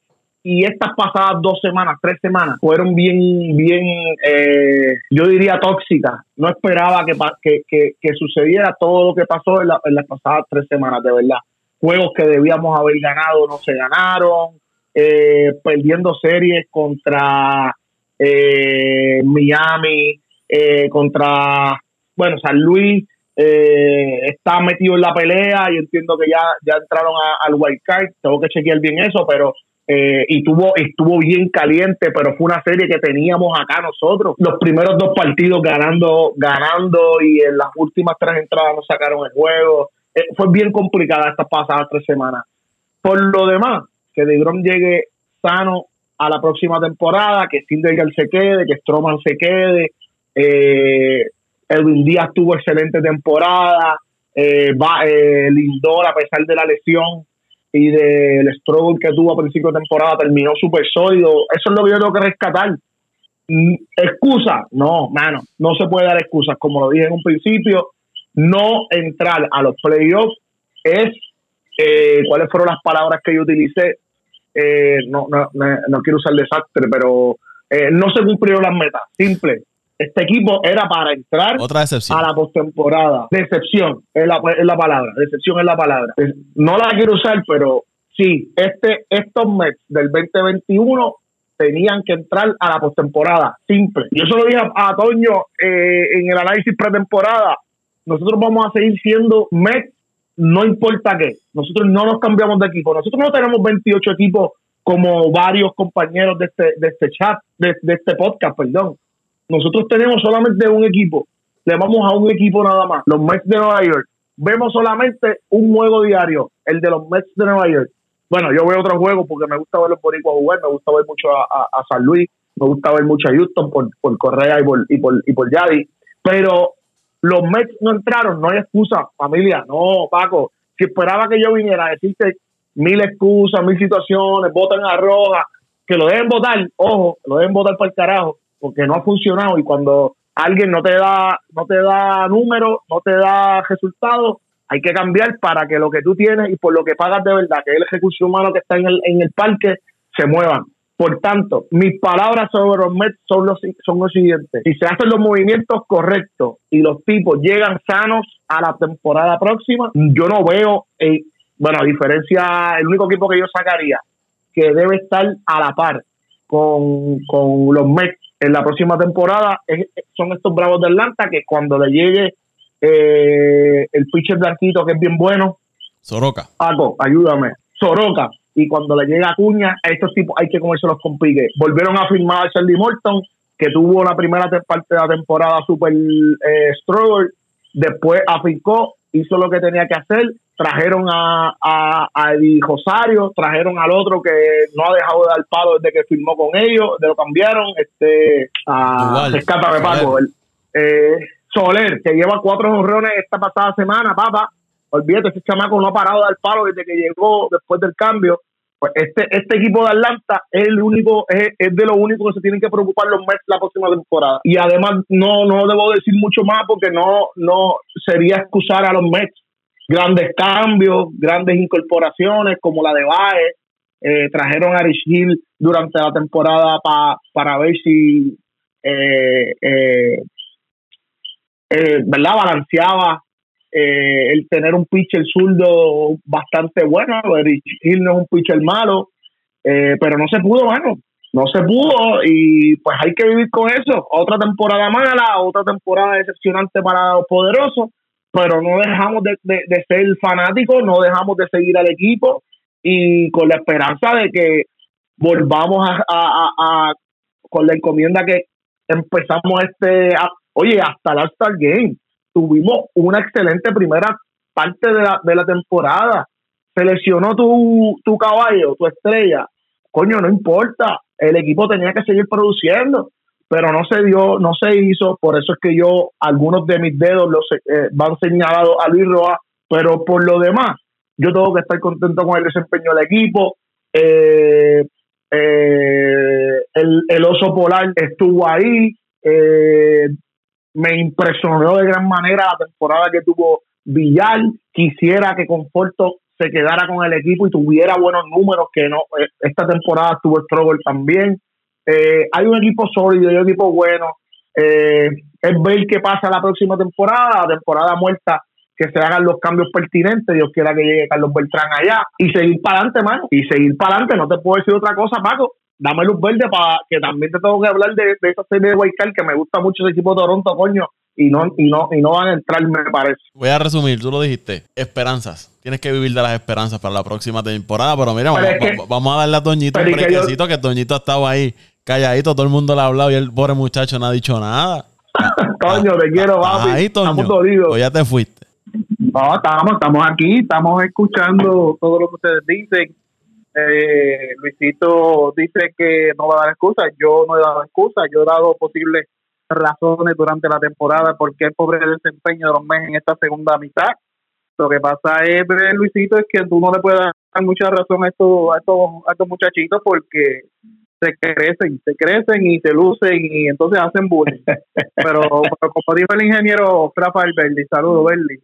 y estas pasadas dos semanas, tres semanas, fueron bien, bien, eh, yo diría tóxicas. No esperaba que, que, que, sucediera todo lo que pasó en las pasadas tres semanas, de verdad. Juegos que debíamos haber ganado no se ganaron, eh, perdiendo series contra eh, Miami, eh, contra, bueno, San Luis, eh, está metido en la pelea y entiendo que ya, ya entraron a- al wild card, tengo que chequear bien eso, pero eh, y tuvo, estuvo bien caliente, pero fue una serie que teníamos acá nosotros. Los primeros dos partidos ganando, ganando y en las últimas tres entradas nos sacaron el juego. Eh, fue bien complicada estas pasadas tres semanas. Por lo demás, que DeGrom llegue sano a la próxima temporada, que Syndergaard se quede, que Stroman se quede, eh, Edwin Díaz tuvo excelente temporada, eh, eh, Lindor a pesar de la lesión y del struggle que tuvo a principio de temporada terminó súper sólido, eso es lo que yo tengo que rescatar. Mm, Excusa, no, mano, no se puede dar excusas, como lo dije en un principio, no entrar a los playoffs es, eh, ¿cuáles fueron las palabras que yo utilicé? Eh, no, no, no, no quiero usar desastre, pero eh, no se cumplieron las metas, simple. Este equipo era para entrar Otra a la postemporada. Decepción es la, es la palabra. Decepción es la palabra. No la quiero usar, pero sí, este, estos Mets del 2021 tenían que entrar a la postemporada. Simple. Yo se lo dije a, a Toño eh, en el análisis pretemporada. Nosotros vamos a seguir siendo Mets no importa qué, nosotros no nos cambiamos de equipo. Nosotros no tenemos 28 equipos como varios compañeros de este, de este chat, de, de este podcast, perdón. Nosotros tenemos solamente un equipo. Le vamos a un equipo nada más, los Mets de Nueva York. Vemos solamente un juego diario, el de los Mets de Nueva York. Bueno, yo veo otros juegos porque me gusta ver los boricuas jugar, me gusta ver mucho a, a- a San Luis, me gusta ver mucho a Houston por, por Correa y por, y por, y por Yadi. Pero los Mets no entraron, no hay excusa, familia. No, Paco, si esperaba que yo viniera a decirte mil excusas, mil situaciones, votan a roja, que lo deben votar, ojo, lo deben votar para el carajo, porque no ha funcionado y cuando alguien no te da, no te da números, no te da resultados, hay que cambiar para que lo que tú tienes y por lo que pagas de verdad, que es el recurso humano que está en el, en el parque, se muevan. Por tanto, mis palabras sobre los Mets son los, son los siguientes. Si se hacen los movimientos correctos y los tipos llegan sanos a la temporada próxima, yo no veo, eh, bueno, a diferencia, el único equipo que yo sacaría que debe estar a la par con, con los Mets en la próxima temporada es- son estos Bravos de Atlanta que cuando le llegue eh, el pitcher blanquito que es bien bueno, Soroka. Paco, ayúdame, Soroka, y cuando le llega Cuña, a estos tipos hay que comérselos con pique. Volvieron a firmar a Charlie Morton, que tuvo la primera te- parte de la temporada super eh, struggle, después afincó, hizo lo que tenía que hacer, trajeron a, a, a Eddie Rosario, trajeron al otro que no ha dejado de dar palo desde que firmó con ellos, de lo cambiaron, este, a, Duval. rescátame Paco, el- eh, Soler, que lleva cuatro honrones esta pasada semana, papá, olvídate, ese chamaco no ha parado de dar palo desde que llegó después del cambio. Pues este, este equipo de Atlanta es el único, es, es de lo único que se tienen que preocupar los Mets la próxima temporada. Y además no, no debo decir mucho más porque no, no sería excusar a los Mets. Grandes cambios, grandes incorporaciones como la de Baez, eh, trajeron a Rich Hill durante la temporada pa- para ver si eh, eh, eh, ¿verdad? balanceaba eh, el tener un pitcher zurdo bastante bueno. Rich no es un pitcher malo, eh, pero no se pudo, mano. No se pudo y pues hay que vivir con eso. Otra temporada mala, otra temporada decepcionante para los poderosos, pero no dejamos de, de- ser fanáticos, no dejamos de seguir al equipo y con la esperanza de que volvamos a, a- a- con la encomienda que empezamos este, oye, hasta el All-Star Game tuvimos una excelente primera parte de la, de la temporada. Se lesionó tu, tu caballo, tu estrella. Coño, no importa. El equipo tenía que seguir produciendo, pero no se dio, no se hizo. Por eso es que yo, algunos de mis dedos los eh, van señalados a Luis Roa, pero por lo demás, yo tengo que estar contento con el desempeño del equipo. Eh, eh, el, el oso polar estuvo ahí. Eh, me impresionó de gran manera la temporada que tuvo Villar. Quisiera que Conforto se quedara con el equipo y tuviera buenos números, que no eh, esta temporada tuvo Struggle también. Eh, hay un equipo sólido, hay un equipo bueno. Eh, es ver qué pasa la próxima temporada, la temporada muerta, que se hagan los cambios pertinentes. Dios quiera que llegue Carlos Beltrán allá y seguir para adelante, mano. Y seguir para adelante. No te puedo decir otra cosa, Paco. Dame luz verde para que también te tengo que hablar de, de esa serie de Wildcard que me gusta mucho ese equipo de Toronto, coño. Y no, y no, y no van a entrar, me parece. Voy a resumir, tú lo dijiste. Esperanzas. Tienes que vivir de las esperanzas para la próxima temporada. Pero mira, Pero vamos, que- vamos a darle a Toñito un que yo- brequecito, que Toñito ha estado ahí calladito, todo el mundo le ha hablado y el pobre muchacho no ha dicho nada. Coño, te quiero, Estás papi. ahí, Toño. Estamos dolidos. O ya te fuiste. No, estamos, estamos aquí, estamos escuchando todo lo que ustedes dicen. Eh, Luisito dice que no va a dar excusas. Yo no he dado excusas. Yo he dado posibles razones durante la temporada por qué el pobre desempeño de los meses en esta segunda mitad. Lo que pasa es, Luisito, es que tú no le puedes dar mucha razón a estos, a estos, a estos muchachitos porque se crecen, se crecen y se lucen y entonces hacen bullying. pero, pero como dijo el ingeniero Rafael Berli, saludo Berli,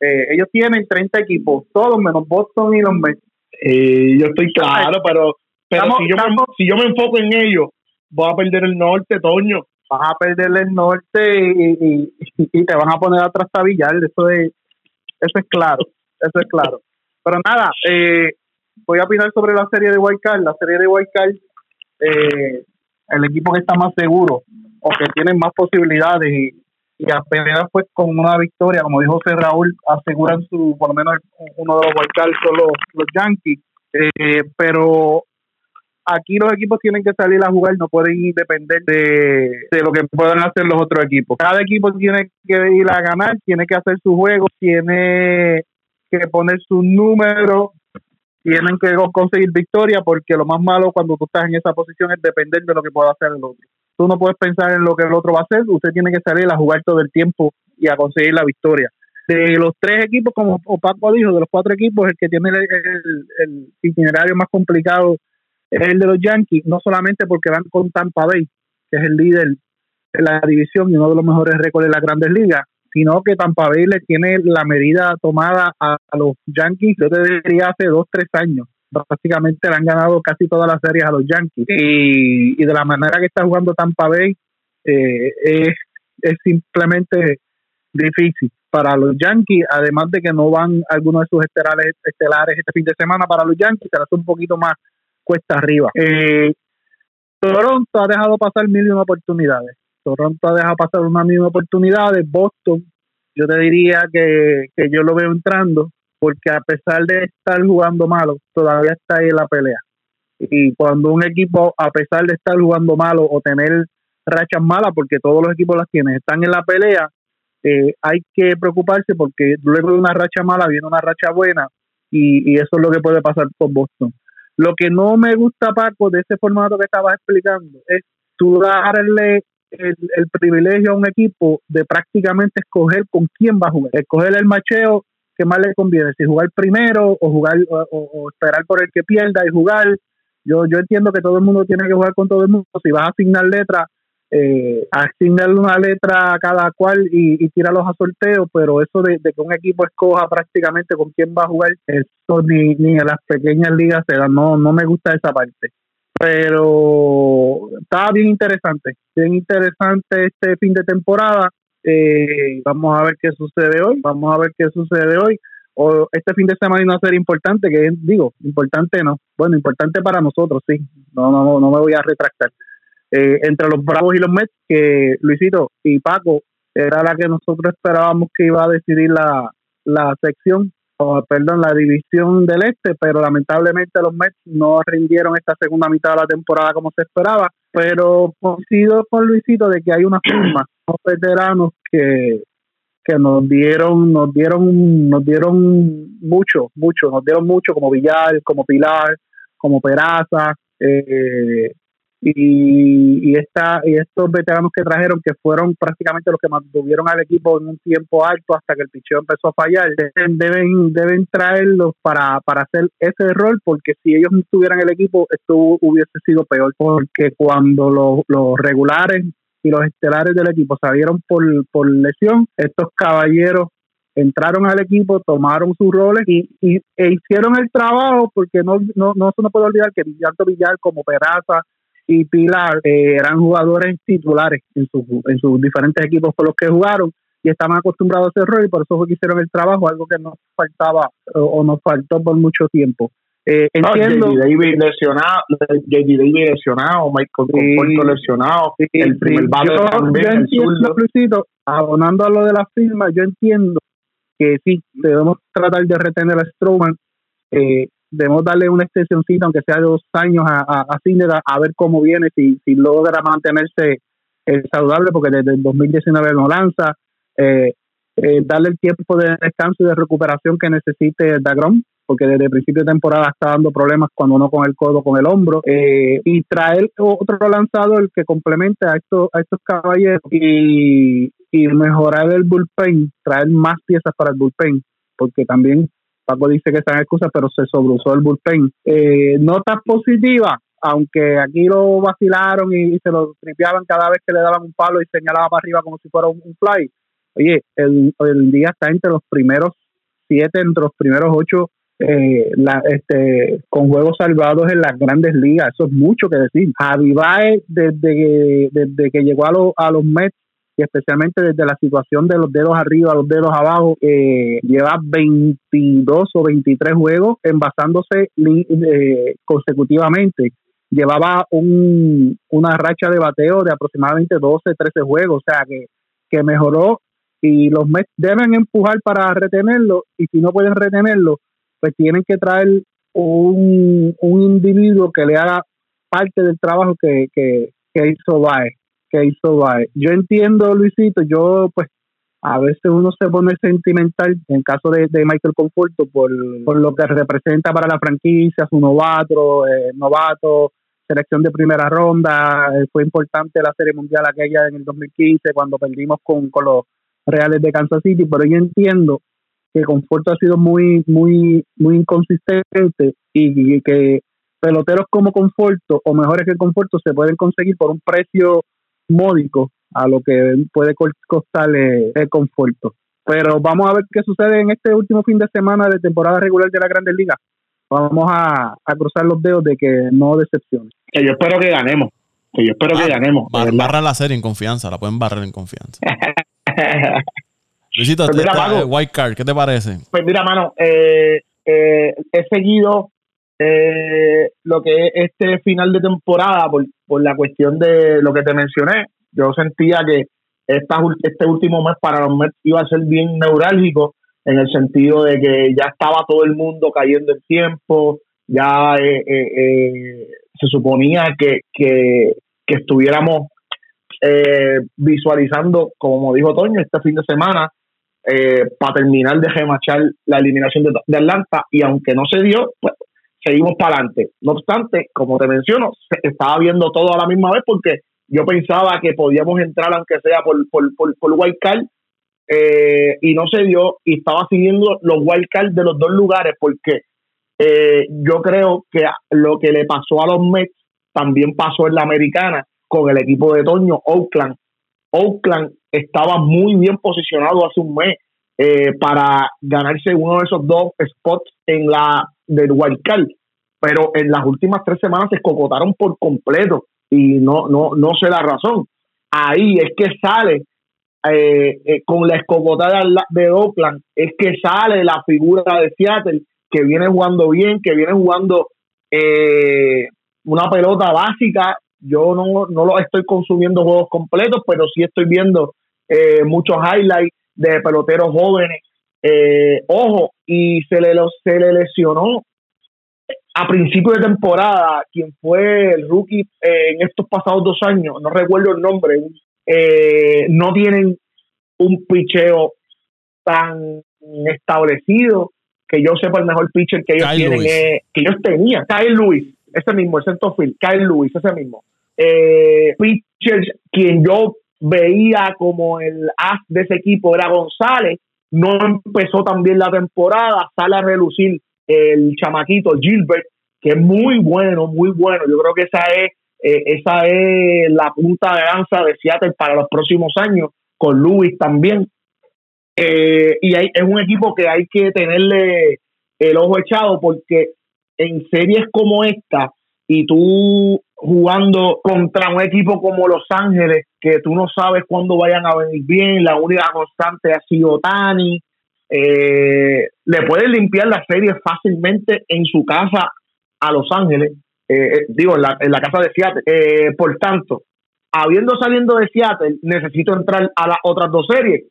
eh, ellos tienen 30 equipos, todos menos Boston y los Mets. Eh, yo estoy claro, pero, pero Estamos- si, yo me, estamos- si yo me enfoco en ellos, voy a perder el norte, Toño. Vas a perder el norte y, y, y te van a poner a trastabillar, eso es, eso es claro, eso es claro. Pero nada, eh, voy a opinar sobre la serie de White Card. La serie de White Card, eh, el equipo que está más seguro o que tiene más posibilidades y y apenas pues con una victoria, como dijo José Raúl, aseguran su, por lo menos uno de los wildcards son los, Yankees, eh, pero aquí los equipos tienen que salir a jugar, no pueden depender de, de, lo que puedan hacer los otros equipos. Cada equipo tiene que ir a ganar, tiene que hacer su juego, tiene que poner su número, tienen que conseguir victoria, porque lo más malo cuando tú estás en esa posición es depender de lo que pueda hacer el otro. Tú no puedes pensar en lo que el otro va a hacer, usted tiene que salir a jugar todo el tiempo y a conseguir la victoria. De los tres equipos, como Paco dijo, de los cuatro equipos, el que tiene el, itinerario más complicado es el de los Yankees, no solamente porque van con Tampa Bay, que es el líder de la división y uno de los mejores récords de las grandes ligas, sino que Tampa Bay le tiene la medida tomada a, los Yankees, yo te diría hace dos, tres años. Prácticamente le han ganado casi todas las series a los Yankees. Y, de la manera que está jugando Tampa Bay, eh, es, es simplemente difícil para los Yankees, además de que no van algunos de sus estelares, estelares este fin de semana para los Yankees, se hace un poquito más cuesta arriba. Eh, Toronto ha dejado pasar mil y una oportunidades. Toronto ha dejado pasar una mil oportunidades. Boston, yo te diría que, que yo lo veo entrando, porque a pesar de estar jugando malo, todavía está ahí en la pelea. Y cuando un equipo, a pesar de estar jugando malo o tener rachas malas, porque todos los equipos las tienen, están en la pelea, eh, hay que preocuparse porque luego de una racha mala viene una racha buena y, eso es lo que puede pasar con Boston. Lo que no me gusta, Paco, de ese formato que estabas explicando, es tú darle el, privilegio a un equipo de prácticamente escoger con quién va a jugar, escoger el macheo que más le conviene, si jugar primero o jugar o, esperar por el que pierda y jugar. Yo, yo entiendo que todo el mundo tiene que jugar con todo el mundo. Si vas a asignar letras, eh, asignarle una letra a cada cual y, y tíralo a sorteo, pero eso de, que un equipo escoja prácticamente con quién va a jugar, eso ni, ni en las pequeñas ligas se da, no, no me gusta esa parte. Pero estaba bien interesante, bien interesante este fin de temporada. Eh, vamos a ver qué sucede hoy, vamos a ver qué sucede hoy. O este fin de semana hay una serie importante que digo, importante no, bueno, importante para nosotros, sí, no, no, no me voy a retractar eh, entre los Bravos y los Mets, que Luisito y Paco era la que nosotros esperábamos que iba a decidir la, la sección, o, perdón, la división del este, pero lamentablemente los Mets no rindieron esta segunda mitad de la temporada como se esperaba, pero coincido con Luisito de que hay una firma, veteranos que que nos dieron nos dieron nos dieron mucho mucho nos dieron mucho como Villar como Pilar como Peraza eh, y, y, esta, y estos veteranos que trajeron, que fueron prácticamente los que mantuvieron al equipo en un tiempo alto hasta que el picheo empezó a fallar, deben, deben traerlos para, para hacer ese rol, porque si ellos no tuvieran el equipo, esto hubiese sido peor, porque cuando los, los regulares y los estelares del equipo salieron por, por lesión, estos caballeros entraron al equipo, tomaron sus roles y, e hicieron el trabajo porque no, no, no se nos puede olvidar que Villalto Villar como Peraza y Pilar eh, eran jugadores titulares en, en sus diferentes equipos con los que jugaron y estaban acostumbrados a ese rol y por eso fue que hicieron el trabajo, algo que nos faltaba o, nos faltó por mucho tiempo. Eh, entiendo. No, David lesionado, JD David lesionado, Michael sí, lesionado, el primer yo, también, yo entiendo, Luisito, abonando a lo de la firma, yo entiendo que sí, debemos tratar de retener a Strowman. Eh, debemos darle una extensióncita, aunque sea de dos años, a, a, a a ver cómo viene, si, si logra mantenerse eh, saludable, porque desde el 2019 no lanza, eh, eh, darle el tiempo de descanso y de recuperación que necesite Dagrom, porque desde el principio de temporada está dando problemas cuando uno con el codo, con el hombro, y traer otro lanzador que complemente a estos, a estos caballeros y, y mejorar el bullpen, traer más piezas para el bullpen, porque también Paco dice que están excusas, pero se sobreusó el bullpen. Eh, notas positivas, aunque aquí lo vacilaron y, se lo tripeaban cada vez que le daban un palo y señalaba para arriba como si fuera un, fly. Oye, el, el, día está entre los primeros siete, entre los primeros ocho eh, la, este, con juegos salvados en las grandes ligas. Eso es mucho que decir. Javi Baez, desde, desde que llegó a, a los Mets, y especialmente desde la situación de los dedos arriba a los dedos abajo, eh, lleva 22 o 23 juegos envasándose eh, consecutivamente. Llevaba un, una racha de bateo de aproximadamente 12, 13 juegos, o sea que, que mejoró y los Mets deben empujar para retenerlo y si no pueden retenerlo, pues tienen que traer un, un individuo que le haga parte del trabajo que, que, que hizo Baez, que hizo Baez. Yo entiendo, Luisito, yo pues a veces uno se pone sentimental en caso de, Michael Conforto por, por, lo que representa para la franquicia, su novato, eh, novato, selección de primera ronda, eh, fue importante la Serie Mundial aquella en el 2015 cuando perdimos con, con los Reales de Kansas City, pero yo entiendo que Conforto ha sido muy, muy, muy inconsistente y, que peloteros como Conforto o mejores que Conforto se pueden conseguir por un precio módico a lo que puede costarle el Conforto. Pero vamos a ver qué sucede en este último fin de semana de temporada regular de la Grandes Ligas. Vamos a, cruzar los dedos de que no decepcione. Que yo espero que ganemos. Que yo espero que ganemos. barran la serie en confianza, la pueden barrer en confianza. Luisito, pues este, White Card, ¿qué te parece? Pues mira, mano, eh, eh, he seguido eh, lo que es este final de temporada por, por la cuestión de lo que te mencioné. Yo sentía que esta, este último mes para los Mets iba a ser bien neurálgico en el sentido de que ya estaba todo el mundo cayendo en tiempo, ya se suponía que, que, que estuviéramos eh, visualizando, como dijo Toño, este fin de semana, eh, para terminar de remachar la eliminación de, Atlanta, y aunque no se dio, pues seguimos para adelante. No obstante, como te menciono, se estaba viendo todo a la misma vez porque yo pensaba que podíamos entrar, aunque sea por, por, por, por wild card, eh, y no se dio, y estaba siguiendo los wild card de los dos lugares, porque yo creo que lo que le pasó a los Mets también pasó en la americana, con el equipo de Toño, Oakland. Oakland estaba muy bien posicionado hace un mes eh, para ganarse uno de esos dos spots en la del wild card, pero en las últimas tres semanas se escocotaron por completo y no, no, no sé la razón. Ahí es que sale eh, eh, con la escocotada de Oakland, es que sale la figura de Seattle que viene jugando bien, que viene jugando una pelota básica yo no, no lo estoy consumiendo juegos completos, pero sí estoy viendo eh, muchos highlights de peloteros jóvenes. Eh, ojo, y se le, se le lesionó a principio de temporada quien fue el rookie eh, en estos pasados dos años, no recuerdo el nombre, no tienen un picheo tan establecido que yo sepa el mejor pitcher que ellos tienen, que ellos tenían, Kyle Lewis, ese mismo, el centrofield, Kyle Lewis, ese mismo eh, pitchers, quien yo veía como el as de ese equipo era González, no empezó también la temporada, sale a relucir el chamaquito Gilbert, que es muy bueno, muy bueno. Yo creo que esa es, eh, esa es la punta de lanza de Seattle para los próximos años, con Luis también. Eh, y hay, es un equipo que hay que tenerle el ojo echado porque en series como esta, y tú jugando contra un equipo como Los Ángeles, que tú no sabes cuándo vayan a venir bien, la única constante ha sido Tani, eh, le pueden limpiar la serie fácilmente en su casa a Los Ángeles, eh, eh, digo, en la, en la, casa de Seattle. por tanto, habiendo saliendo de Seattle, necesito entrar a las otras dos series,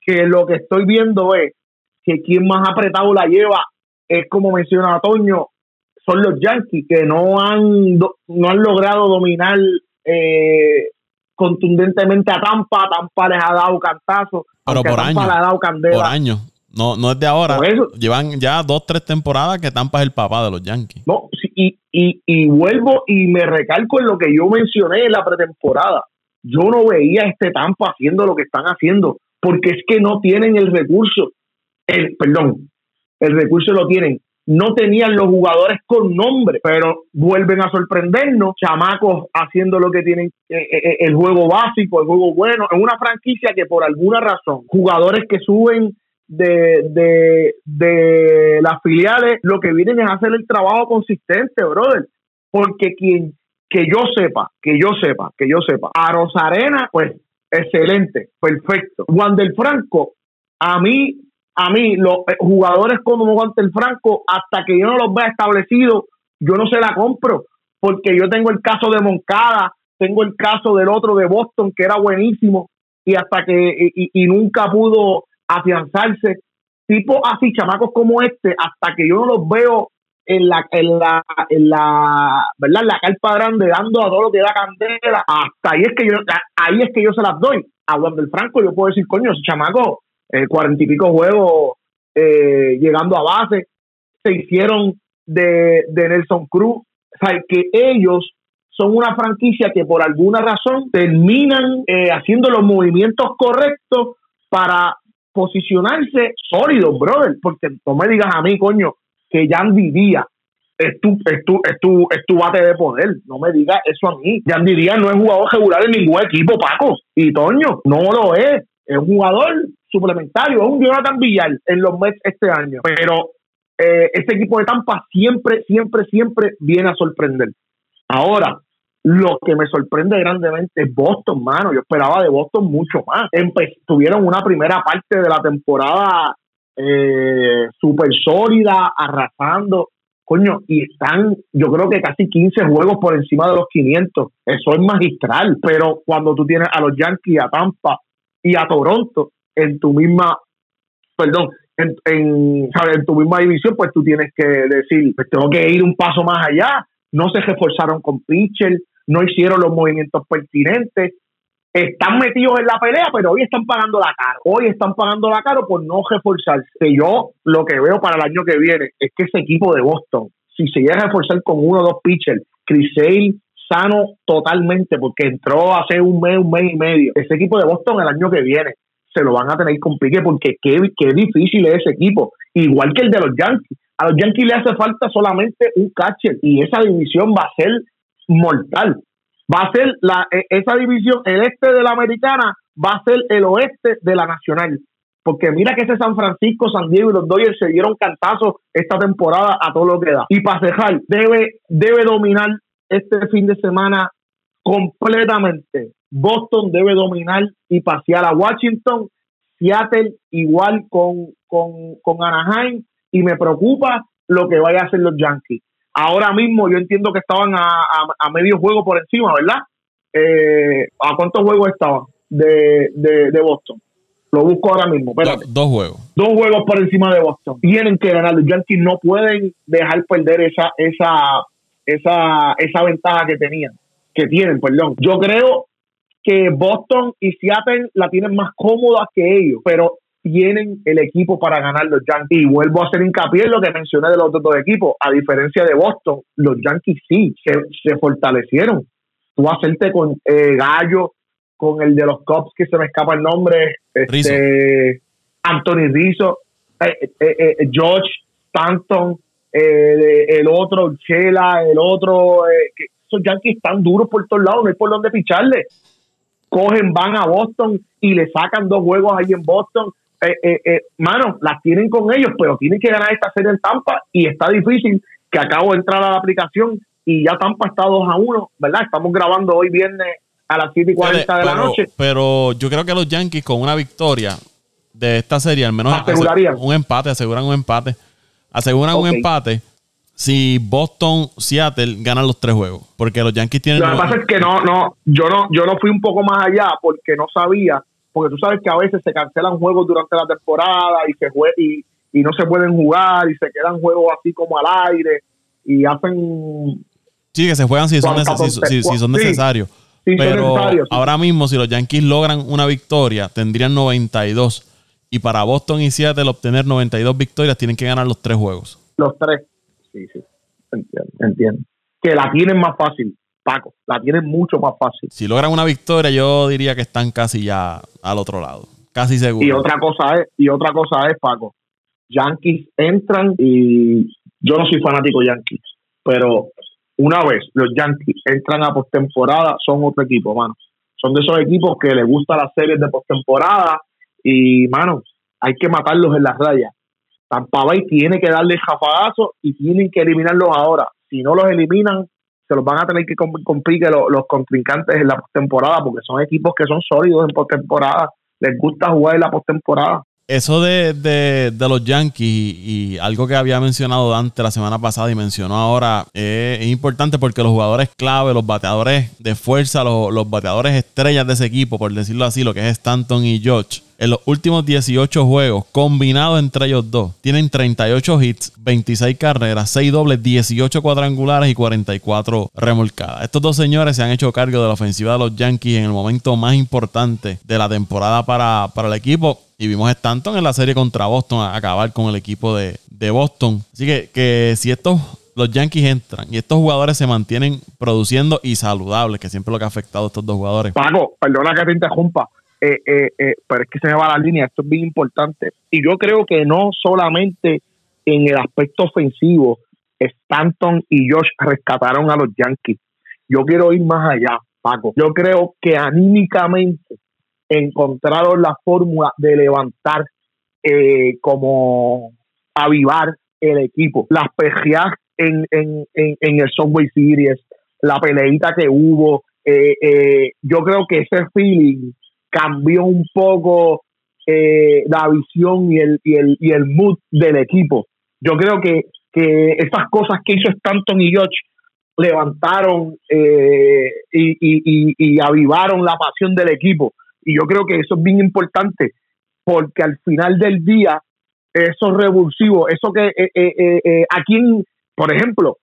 que lo que estoy viendo es que quien más apretado la lleva es como menciona Toño, son los Yankees que no han no han logrado dominar eh, contundentemente a Tampa. Tampa les ha dado cantazo. Pero por año. ha dado candela. Por año. No, no es de ahora. Llevan ya dos, tres temporadas que Tampa es el papá de los Yankees. No, y, y, y vuelvo y me recalco en lo que yo mencioné en la pretemporada. Yo no veía a este Tampa haciendo lo que están haciendo, porque es que no tienen el recurso. El, perdón, el recurso lo tienen no tenían los jugadores con nombre, pero vuelven a sorprendernos, chamacos haciendo lo que tienen eh, eh, eh, el juego básico, el juego bueno, en una franquicia que por alguna razón, jugadores que suben de, de, de las filiales, lo que vienen es hacer el trabajo consistente, brother, porque quien que yo sepa, que yo sepa, que yo sepa, a Rosarena, pues excelente, perfecto. Juan del Franco, a mí a mí los eh, jugadores como el Franco, hasta que yo no los vea establecidos, yo no se la compro, porque yo tengo el caso de Moncada, tengo el caso del otro de Boston, que era buenísimo, y hasta que y, nunca pudo afianzarse. Tipo así, chamacos como este, hasta que yo no los veo en la, en la, en la, ¿verdad? La carpa grande dando a todo lo que da candela, hasta ahí es que yo, ahí es que yo se las doy. A Juan Franco yo puedo decir, coño, ese chamaco, eh, cuarenta y pico juegos eh, llegando a base, se hicieron de, de Nelson Cruz, o sea, que ellos son una franquicia que por alguna razón terminan eh, haciendo los movimientos correctos para posicionarse sólidos, brother, porque no me digas a mí, coño, que Yandy Díaz es tu, es, tu, es, tu, es tu bate de poder. No me digas eso a mí. Yandy Díaz no es jugador regular en ningún equipo, Paco. Y Toño, no lo es. Es un jugador suplementario, es un Jonathan Villar en los Mets este año. Pero eh, ese equipo de Tampa siempre, siempre, siempre viene a sorprender. Ahora, lo que me sorprende grandemente es Boston, mano. Yo esperaba de Boston mucho más. tuvieron una primera parte de la temporada eh, súper sólida, arrasando. Coño, y están, yo creo que casi 15 juegos por encima de los 500. Eso es magistral. Pero cuando tú tienes a los Yankees, a Tampa y a Toronto en tu misma, perdón, en, en, en tu misma división, pues tú tienes que decir, pues tengo que ir un paso más allá. No se reforzaron con pitcher, no hicieron los movimientos pertinentes están metidos en la pelea, pero hoy están pagando la cara. Hoy están pagando la cara por no reforzarse. Yo lo que veo para el año que viene es que ese equipo de Boston, si se llega a reforzar con uno o dos pitchers, Chris Sale sano totalmente, porque entró hace un mes, un mes y medio. Ese equipo de Boston el año que viene se lo van a tener con pique porque qué, qué difícil es ese equipo. Igual que el de los Yankees. A los Yankees le hace falta solamente un catcher y esa división va a ser mortal va a ser la, e, esa división, el este de la americana va a ser el oeste de la nacional. Porque mira que ese San Francisco, San Diego y los Dodgers se dieron cantazos esta temporada a todo lo que da. Y para cejar, debe, debe dominar este fin de semana completamente. Boston debe dominar y pasear a Washington. Seattle igual con, con, con Anaheim. Y me preocupa lo que vaya a hacer los Yankees. Ahora mismo yo entiendo que estaban a, medio juego por encima, ¿verdad? Eh, ¿A cuántos juegos estaban de, de, Boston? Lo busco ahora mismo. dos juegos. Dos juegos por encima de Boston. Tienen que ganar. Los Yankees no pueden dejar perder esa, esa, esa, esa ventaja que tenían, que tienen, perdón. Yo creo que Boston y Seattle la tienen más cómoda que ellos, pero tienen el equipo para ganar los Yankees. Y vuelvo a hacer hincapié en lo que mencioné de los dos equipos. A diferencia de Boston, los Yankees sí se, fortalecieron. Tú hacerte con eh, Gallo, con el de los Cubs, que se me escapa el nombre, este, Anthony Rizzo, eh, eh, George Stanton, el otro, Chela, el otro. que esos Yankees están duros por todos lados, no hay por dónde picharle cogen, van a Boston y le sacan dos juegos ahí en Boston eh, eh, eh, mano, las tienen con ellos, pero tienen que ganar esta serie en Tampa y está difícil que acabo de entrar a la aplicación y ya Tampa está 2 a 1, ¿verdad? Estamos grabando hoy viernes a las 7 y 40 de la noche. Pero yo creo que los Yankees con una victoria de esta serie, al menos asegurarían un empate, aseguran un empate. Aseguran un empate si Boston, Seattle ganan los tres juegos, porque los Yankees tienen. Lo que pasa es que no, no, yo no, yo no fui un poco más allá porque no sabía porque tú sabes que a veces se cancelan juegos durante la temporada y se y, y no se pueden jugar y se quedan juegos así como al aire y hacen sí que se juegan si son, necesarios. pero ahora mismo si los Yankees logran una victoria tendrían 92 y para Boston y Seattle obtener 92 victorias tienen que ganar los tres juegos. Los tres sí sí entiendo entiendo que la tienen más fácil Paco, la tienen mucho más fácil. Si logran una victoria, yo diría que están casi ya al otro lado, casi seguro. Y otra cosa es, y otra cosa es, Paco, Yankees entran y yo no soy fanático de Yankees, pero una vez los Yankees entran a postemporada, son otro equipo, mano. Son de esos equipos que les gusta las series de postemporada y, mano, hay que matarlos en las rayas. Tampa Bay tiene que darle jafagazo y tienen que eliminarlos ahora. Si no los eliminan, se los van a tener que cumplir los, los contrincantes en la postemporada porque son equipos que son sólidos en postemporada. Les gusta jugar en la postemporada. eso de, de, de los Yankees y, algo que había mencionado Dante la semana pasada y mencionó ahora eh, es importante porque los jugadores clave, los bateadores de fuerza, los, los bateadores estrellas de ese equipo, por decirlo así, lo que es Stanton y George, en los últimos 18 juegos, combinados entre ellos dos, tienen 38 hits, 26 carreras, 6 dobles, 18 cuadrangulares y 44 remolcadas. Estos dos señores se han hecho cargo de la ofensiva de los Yankees en el momento más importante de la temporada para, para el equipo. Y vimos a Stanton en la serie contra Boston a acabar con el equipo de, de Boston. Así que, que si estos los Yankees entran y estos jugadores se mantienen produciendo y saludables, que siempre lo que ha afectado a estos dos jugadores. Paco, perdona que te interrumpa, eh, eh, eh, pero es que se me va la línea, esto es bien importante. Y yo creo que no solamente en el aspecto ofensivo, Stanton y Josh rescataron a los Yankees. Yo quiero ir más allá, Paco. Yo creo que anímicamente encontraron la fórmula de levantar, como avivar el equipo. Las pejeas en, en, en, el Subway Series, la peleita que hubo, yo creo que ese feeling cambió un poco eh, la visión y el, y, el, y el mood del equipo. Yo creo que, que estas cosas que hizo Stanton y George levantaron eh, y, y, y, avivaron la pasión del equipo. Y yo creo que eso es bien importante, porque al final del día, esos revulsivos, eso que eh, eh, a quien, por ejemplo,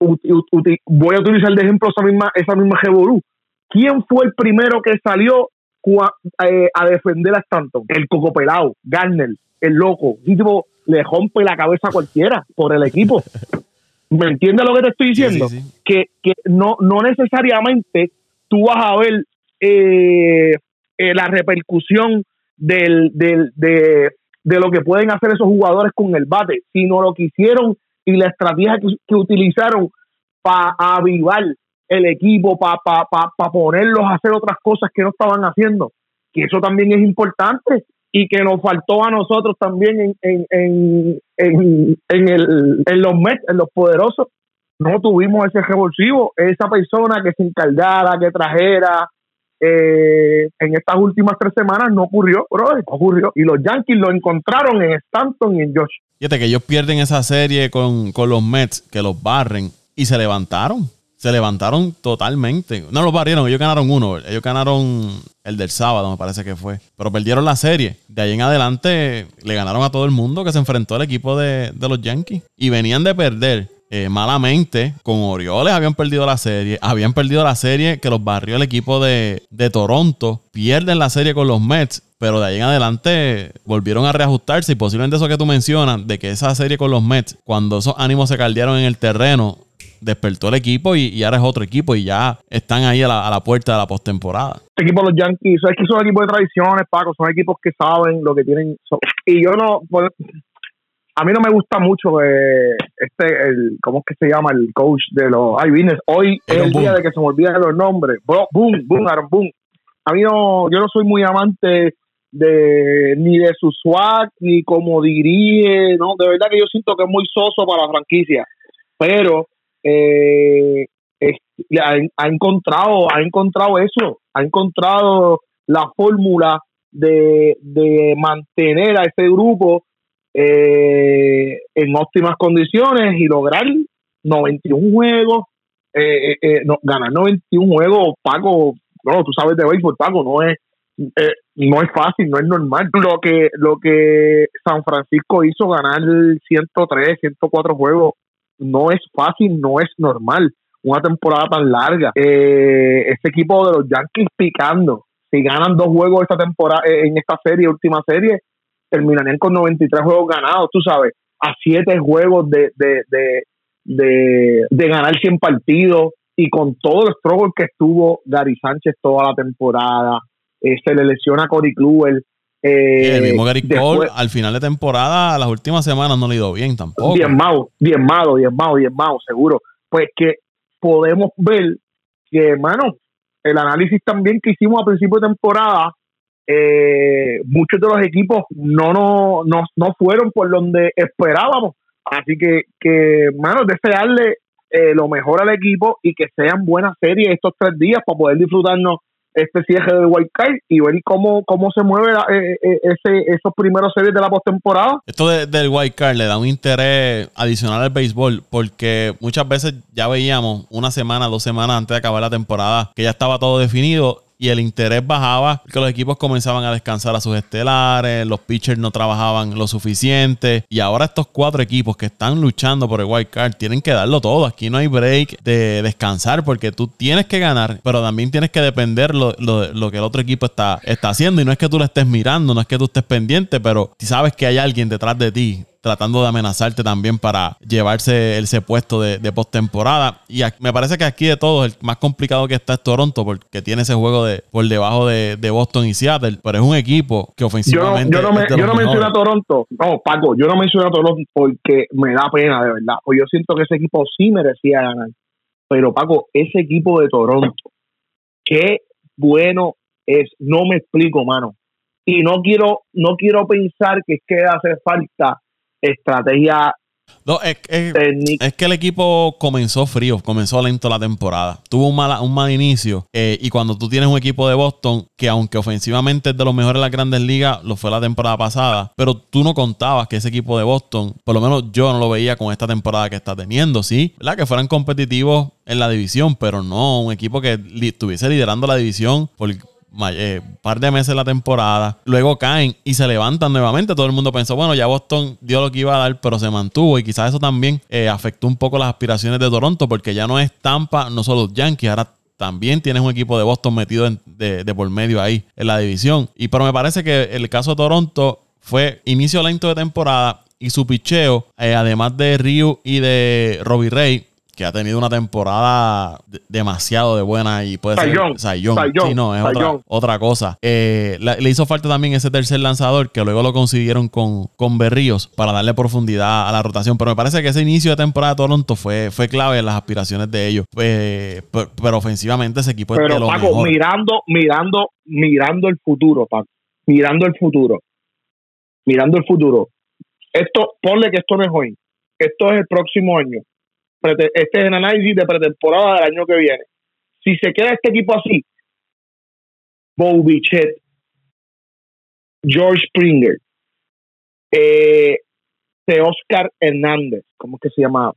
voy a utilizar de ejemplo esa misma, esa misma Revolú. ¿Quién fue el primero que salió eh, a defender a Stanton. El coco pelado, Garner, el loco. Y tipo, le rompe la cabeza a cualquiera por el equipo. ¿Me entiendes lo que te estoy diciendo? Que, que no, no necesariamente tú vas a ver eh, eh, la repercusión del, del, de, de, lo que pueden hacer esos jugadores con el bate, sino lo que hicieron y la estrategia que, que utilizaron para avivar el equipo para pa, pa, ponerlos a hacer otras cosas que no estaban haciendo, que eso también es importante y que nos faltó a nosotros también en, en, en, en, en, el, en los Mets, en los poderosos. No tuvimos ese revulsivo, esa persona que se encargara, que trajera, eh, en estas últimas tres semanas no ocurrió, bro, no ocurrió. Y los Yankees lo encontraron en Stanton y en Josh. Fíjate que ellos pierden esa serie con, con los Mets, que los barren, y se levantaron se levantaron totalmente. No los barrieron, ellos ganaron uno. Ellos ganaron el del sábado, me parece que fue. Pero perdieron la serie. De ahí en adelante le ganaron a todo el mundo que se enfrentó al equipo de, los Yankees. Y venían de perder. Eh, malamente con Orioles habían perdido la serie, habían perdido la serie que los barrió el equipo de, de Toronto, pierden la serie con los Mets, pero de ahí en adelante volvieron a reajustarse y posiblemente eso que tú mencionas, de que esa serie con los Mets, cuando esos ánimos se caldearon en el terreno, despertó el equipo y, ahora es otro equipo y ya están ahí a la, puerta de la postemporada. Este equipo, los Yankees, es que son equipos de tradiciones, Paco, son equipos que saben lo que tienen. y yo no, pues, a mí no me gusta mucho eh, este, el, ¿cómo es que se llama? El coach de los Ay, Hoy es el día de que se me olvidan los nombres. boom, boom, Aaron Boom. A mí no, yo no soy muy amante de ni de su swag, ni como dirige, no, de verdad que yo siento que es muy soso para la franquicia. Pero eh, ha, encontrado, ha encontrado eso, ha encontrado la fórmula de, mantener a ese grupo eh, en óptimas condiciones y lograr 91 juegos, eh, eh, eh, no, ganar 91 juegos, Paco, no, tú sabes de béisbol, Paco, no es no es fácil, no es normal. Lo que lo que San Francisco hizo ganar 103, 104 juegos no es fácil, no es normal. Una temporada tan larga. Eh, este equipo de los Yankees picando. Si ganan dos juegos esta temporada, eh, en esta serie, última serie, terminarían con 93 juegos ganados, tú sabes, a siete juegos de, de, de, de, ganar 100 partidos y con todo el struggle que estuvo Gary Sánchez toda la temporada, eh, se le lesiona a Cory Kluber, eh, el mismo Gary Cole al final de temporada, las últimas semanas no le ha ido bien tampoco. Bien malo, bien malo, bien malo, bien malo, seguro. Pues que podemos ver que, hermano, el análisis también que hicimos a principio de temporada, eh, muchos de los equipos no, no, no, no fueron por donde esperábamos. Así que, que hermano, desearle eh, lo mejor al equipo y que sean buenas series estos tres días para poder disfrutarnos este cierre del White Card y ver cómo, cómo se mueve eh, eh, ese, esos primeros series de la postemporada. Esto del White Card le da un interés adicional al béisbol porque muchas veces ya veíamos una semana, dos semanas antes de acabar la temporada que ya estaba todo definido y el interés bajaba, que los equipos comenzaban a descansar a sus estelares, los pitchers no trabajaban lo suficiente y ahora estos cuatro equipos que están luchando por el wild card tienen que darlo todo. Aquí no hay break de descansar porque tú tienes que ganar, pero también tienes que depender lo, lo, que el otro equipo está, está haciendo y no es que tú lo estés mirando, no es que tú estés pendiente, pero sabes que hay alguien detrás de ti tratando de amenazarte también para llevarse ese puesto de, de postemporada. Y me parece que aquí de todos, el más complicado que está es Toronto, porque tiene ese juego de por debajo de, Boston y Seattle, pero es un equipo que ofensivamente. Yo no, yo no, menciono a Toronto, no, Paco, yo no menciono a Toronto porque me da pena, de verdad. Pues yo siento que ese equipo sí merecía ganar. Pero Paco, ese equipo de Toronto, qué bueno es, no me explico, mano. Y no quiero, no quiero pensar que es que hace falta estrategia no, es, que el equipo comenzó frío, comenzó lento la temporada. Tuvo un mal, un mal inicio. Eh, y cuando tú tienes un equipo de Boston, que aunque ofensivamente es de los mejores de las grandes ligas, lo fue la temporada pasada, pero tú no contabas que ese equipo de Boston, por lo menos yo no lo veía con esta temporada que está teniendo, sí, ¿verdad? Que fueran competitivos en la división, pero no un equipo que estuviese liderando la división por, eh, par de meses la temporada, luego caen y se levantan nuevamente. Todo el mundo pensó, bueno, ya Boston dio lo que iba a dar, pero se mantuvo y quizás eso también eh, afectó un poco las aspiraciones de Toronto porque ya no es Tampa, no solo Yankees, ahora también tienes un equipo de Boston metido de, por medio ahí en la división. Y pero me parece que el caso de Toronto fue inicio lento de temporada y su picheo, eh, además de Ryu y de Robbie Ray, que ha tenido una temporada demasiado de buena y puede ser Sayón. Sí, no, es otra, cosa. Eh, le hizo falta también ese tercer lanzador que luego lo consiguieron con, con Berríos para darle profundidad a la rotación. Pero me parece que ese inicio de temporada de Toronto fue, fue clave en las aspiraciones de ellos. Pues, pero, ofensivamente ese equipo pero, es de Paco, mirando, mirando, mirando el futuro, Paco. Mirando el futuro. Mirando el futuro. Esto, ponle que esto no es hoy. Esto es el próximo año este es el análisis de pretemporada del año que viene. Si se queda este equipo así, Bobichet, George Springer, eh, Oscar Hernández, ¿cómo es que se llama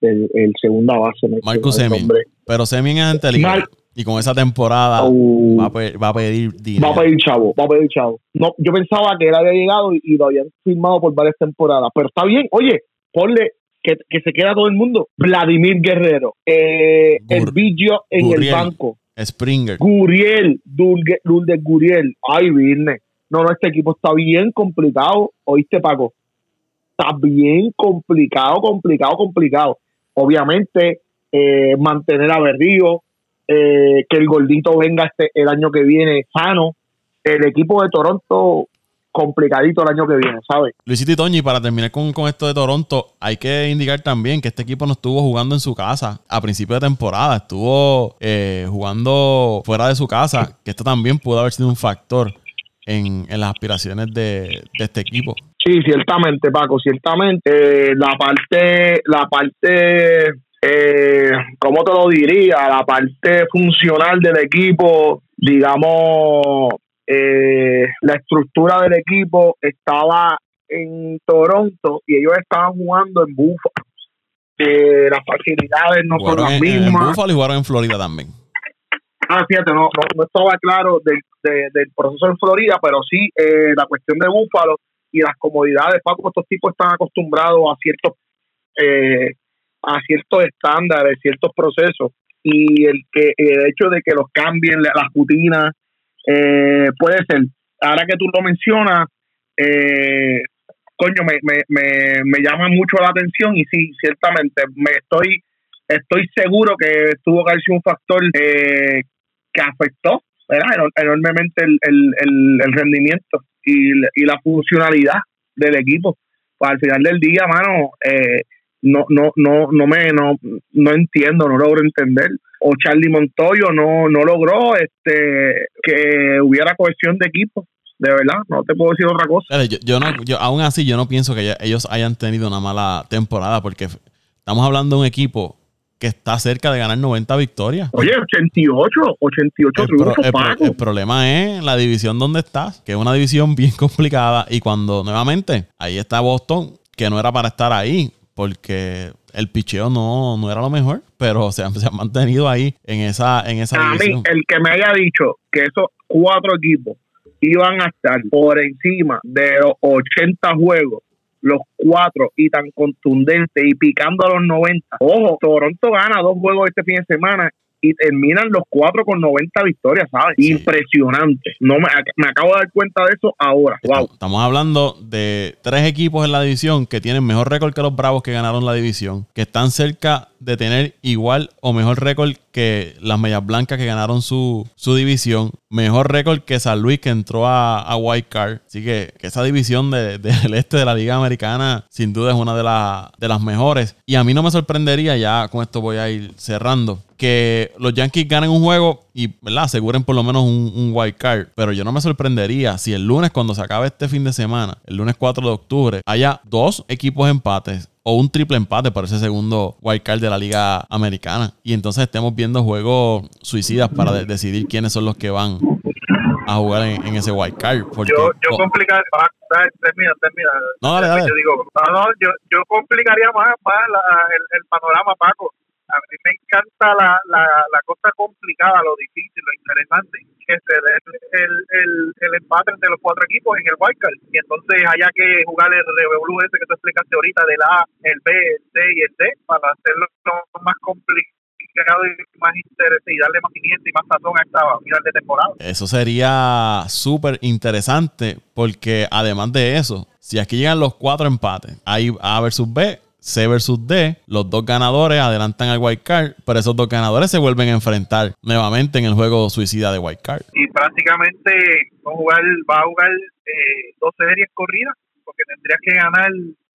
el, el segunda base? Marco Semin. Pero Semin es anterior. y con esa temporada uh. va, a pedir, dinero. Va a pedir chavo, va a pedir chavo. No, yo pensaba que él había llegado y, y lo habían firmado por varias temporadas. Pero está bien, oye, ponle que, se queda todo el mundo. Vladimir Guerrero, eh, el Villo en el banco. Springer. Guriel, Lourdes Guriel. Ay, Virne. No, no, este equipo está bien complicado. ¿Oíste, Paco? Está bien complicado, complicado, complicado. Obviamente, eh, mantener a Berrío, eh, que el gordito venga este el año que viene sano. El equipo de Toronto complicadito el año que viene, ¿sabes? Luisito y Toñi, para terminar con, esto de Toronto, hay que indicar también que este equipo no estuvo jugando en su casa a principio de temporada, estuvo eh, jugando fuera de su casa, que esto también pudo haber sido un factor en, las aspiraciones de, este equipo. Sí, ciertamente, Paco, ciertamente. la parte, la parte, eh, ¿cómo te lo diría? La parte funcional del equipo, digamos, eh, la estructura del equipo estaba en Toronto y ellos estaban jugando en Buffalo. las facilidades no son las mismas. En Buffalo y jugaron en Florida también. Ah, fíjate, no, no, estaba claro del, proceso en Florida, pero sí eh, la cuestión de Buffalo y las comodidades. Paco, estos tipos están acostumbrados a ciertos eh, a ciertos estándares, ciertos procesos y el que el hecho de que los cambien las rutinas eh, puede ser. Ahora que tú lo mencionas, eh, coño, me, me, me, me llama mucho la atención y sí, ciertamente, me estoy estoy seguro que tuvo que haber un factor eh, que afectó enormemente el, el, rendimiento y, y, la funcionalidad del equipo. Pues al final del día, mano, eh, no, no, no, no me, no, no entiendo, no logro entender o Charlie Montoyo no, no logró este que hubiera cohesión de equipo. De verdad, no te puedo decir otra cosa. Yo, no, yo, aún así, yo no pienso que ellos hayan tenido una mala temporada porque estamos hablando de un equipo que está cerca de ganar 90 victorias. Oye, 88, 88 El, pro- triunfos, el pro- el problema es la división donde estás, que es una división bien complicada. Y cuando nuevamente ahí está Boston, que no era para estar ahí, porque el picheo no, no era lo mejor, pero se han, se han mantenido ahí en esa, en esa A mí, el que me haya dicho que esos cuatro equipos iban a estar por encima de los 80 juegos, los cuatro, y tan contundentes y picando a los 90. Ojo, Toronto gana dos juegos este fin de semana y terminan los cuatro con 90 victorias, ¿sabes? Sí. Impresionante. No me, me acabo de dar cuenta de eso ahora. Wow. Estamos hablando de tres equipos en la división que tienen mejor récord que los Bravos que ganaron la división, que están cerca de tener igual o mejor récord que las Medias Blancas que ganaron su, su división, mejor récord que San Luis que entró a, a White Card. Así que, esa división de- del este de la Liga Americana sin duda es una de, de las mejores. Y a mí no me sorprendería, ya con esto voy a ir cerrando, que los Yankees ganen un juego y ¿verdad? aseguren por lo menos un, un wild card. Pero yo no me sorprendería si el lunes, cuando se acabe este fin de semana, el lunes 4 de octubre, haya dos equipos empates o un triple empate para ese segundo wild card de la Liga Americana. Y entonces estemos viendo juegos suicidas para de- decidir quiénes son los que van a jugar en, en ese wild card. Porque, yo yo complicar ah, termina termina No, dale, dale. yo digo no, no, yo yo complicaría más, más la- el, el panorama Paco a mí me encanta la, la, la cosa complicada lo difícil lo interesante que se dé el, el, el empate entre los cuatro equipos en el wildcard. Y entonces haya que jugar el revolú ese que tú explicaste ahorita del A el B el C y el D para hacerlo más complicado y más interesante y darle más pimienta y más sazón a esta final de temporada. Eso sería súper interesante porque además de eso, si aquí llegan los cuatro empates, hay A versus B, C versus D, los dos ganadores adelantan al White Card, pero esos dos ganadores se vuelven a enfrentar nuevamente en el juego suicida de White Card. y prácticamente va a jugar, va a jugar eh, dos series corridas porque tendrías que ganar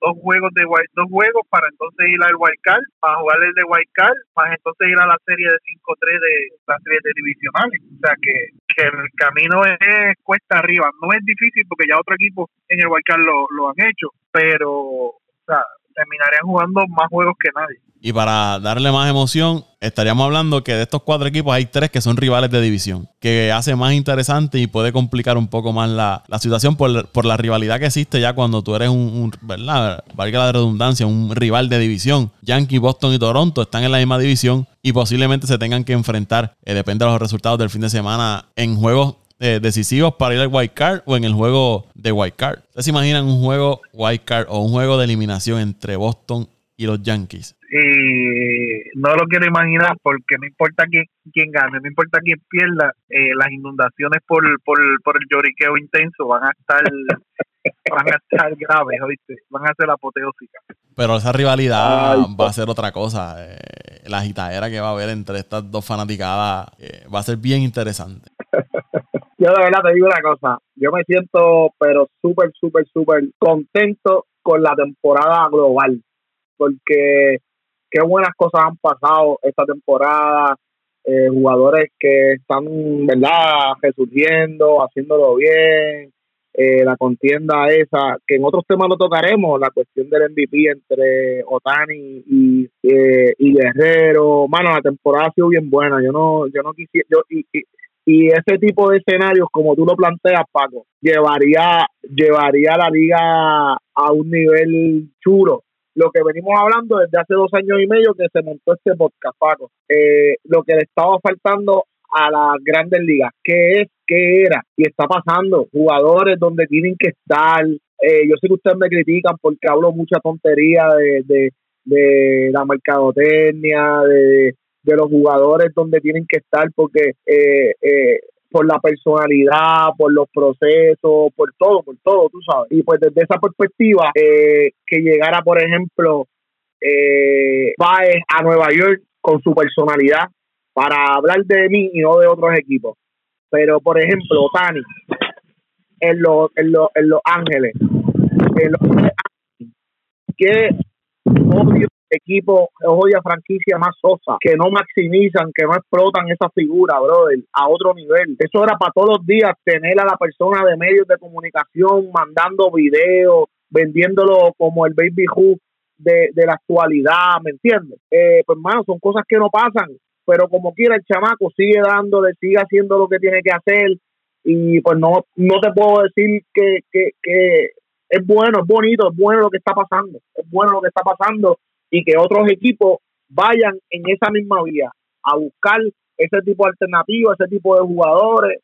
dos juegos de dos juegos para entonces ir al wild card para jugar el de wild card más entonces ir a la serie de 5-3 de la serie de divisionales o sea que, el camino es cuesta arriba no es difícil porque ya otro equipo en el wild card lo, lo han hecho pero o sea terminarían jugando más juegos que nadie Y para darle más emoción, estaríamos hablando que de estos cuatro equipos hay tres que son rivales de división, que hace más interesante y puede complicar un poco más la, la situación por, por la rivalidad que existe ya cuando tú eres un, ¿verdad? Valga la redundancia, un rival de división. Yankee, Boston y Toronto están en la misma división y posiblemente se tengan que enfrentar, eh, depende de los resultados del fin de semana, en juegos eh, decisivos para ir al wild card o en el juego de wild card. ¿Ustedes se imaginan un juego wild card o un juego de eliminación entre Boston y los Yankees? y no lo quiero imaginar porque no importa quién, quién gane, no importa quién pierda, eh, las inundaciones por, por, por el lloriqueo intenso van a estar van a estar graves, ¿oíste? van a ser apoteósicas. Pero esa rivalidad Ay, va a ser otra cosa. Eh, la agitadera que va a haber entre estas dos fanaticadas eh, va a ser bien interesante. Yo de verdad te digo una cosa, yo me siento pero súper, súper, súper contento con la temporada global, porque qué buenas cosas han pasado esta temporada, eh, jugadores que están, ¿verdad?, resurgiendo, haciéndolo bien, eh, la contienda esa, que en otros temas lo tocaremos, la cuestión del MVP entre Otani y, eh, y Guerrero, mano, la temporada ha sido bien buena, yo no, yo no quisiera, yo, y, y, y ese tipo de escenarios, como tú lo planteas, Paco, llevaría, llevaría la liga a un nivel chulo. Lo que venimos hablando desde hace dos años y medio que se montó este podcast, Paco. Eh, lo que le estaba faltando a las grandes ligas, ¿qué es? ¿Qué era? Y está pasando. Jugadores donde tienen que estar. Eh, yo sé que ustedes me critican porque hablo mucha tontería de, de, de la mercadotecnia, de, de los jugadores donde tienen que estar porque eh, eh, por la personalidad, por los procesos, por todo, por todo, tú sabes. Y pues desde esa perspectiva, eh, que llegara, por ejemplo, eh, Baez a Nueva York con su personalidad para hablar de mí y no de otros equipos. Pero, por ejemplo, Otani, en los, en los, en los Ángeles, en los equipo, odia franquicia más sosa, que no maximizan, que no explotan esa figura, brother, a otro nivel. Eso era para todos los días tener a la persona de medios de comunicación mandando videos, vendiéndolo como el Baby Who de, de la actualidad, ¿me entiendes? Eh, pues, hermano, son cosas que no pasan, pero como quiera el chamaco sigue dándole, sigue haciendo lo que tiene que hacer y pues no, no te puedo decir que, que, que es bueno, es bonito, es bueno lo que está pasando, es bueno lo que está pasando y que otros equipos vayan en esa misma vía a buscar ese tipo de alternativas, ese tipo de jugadores,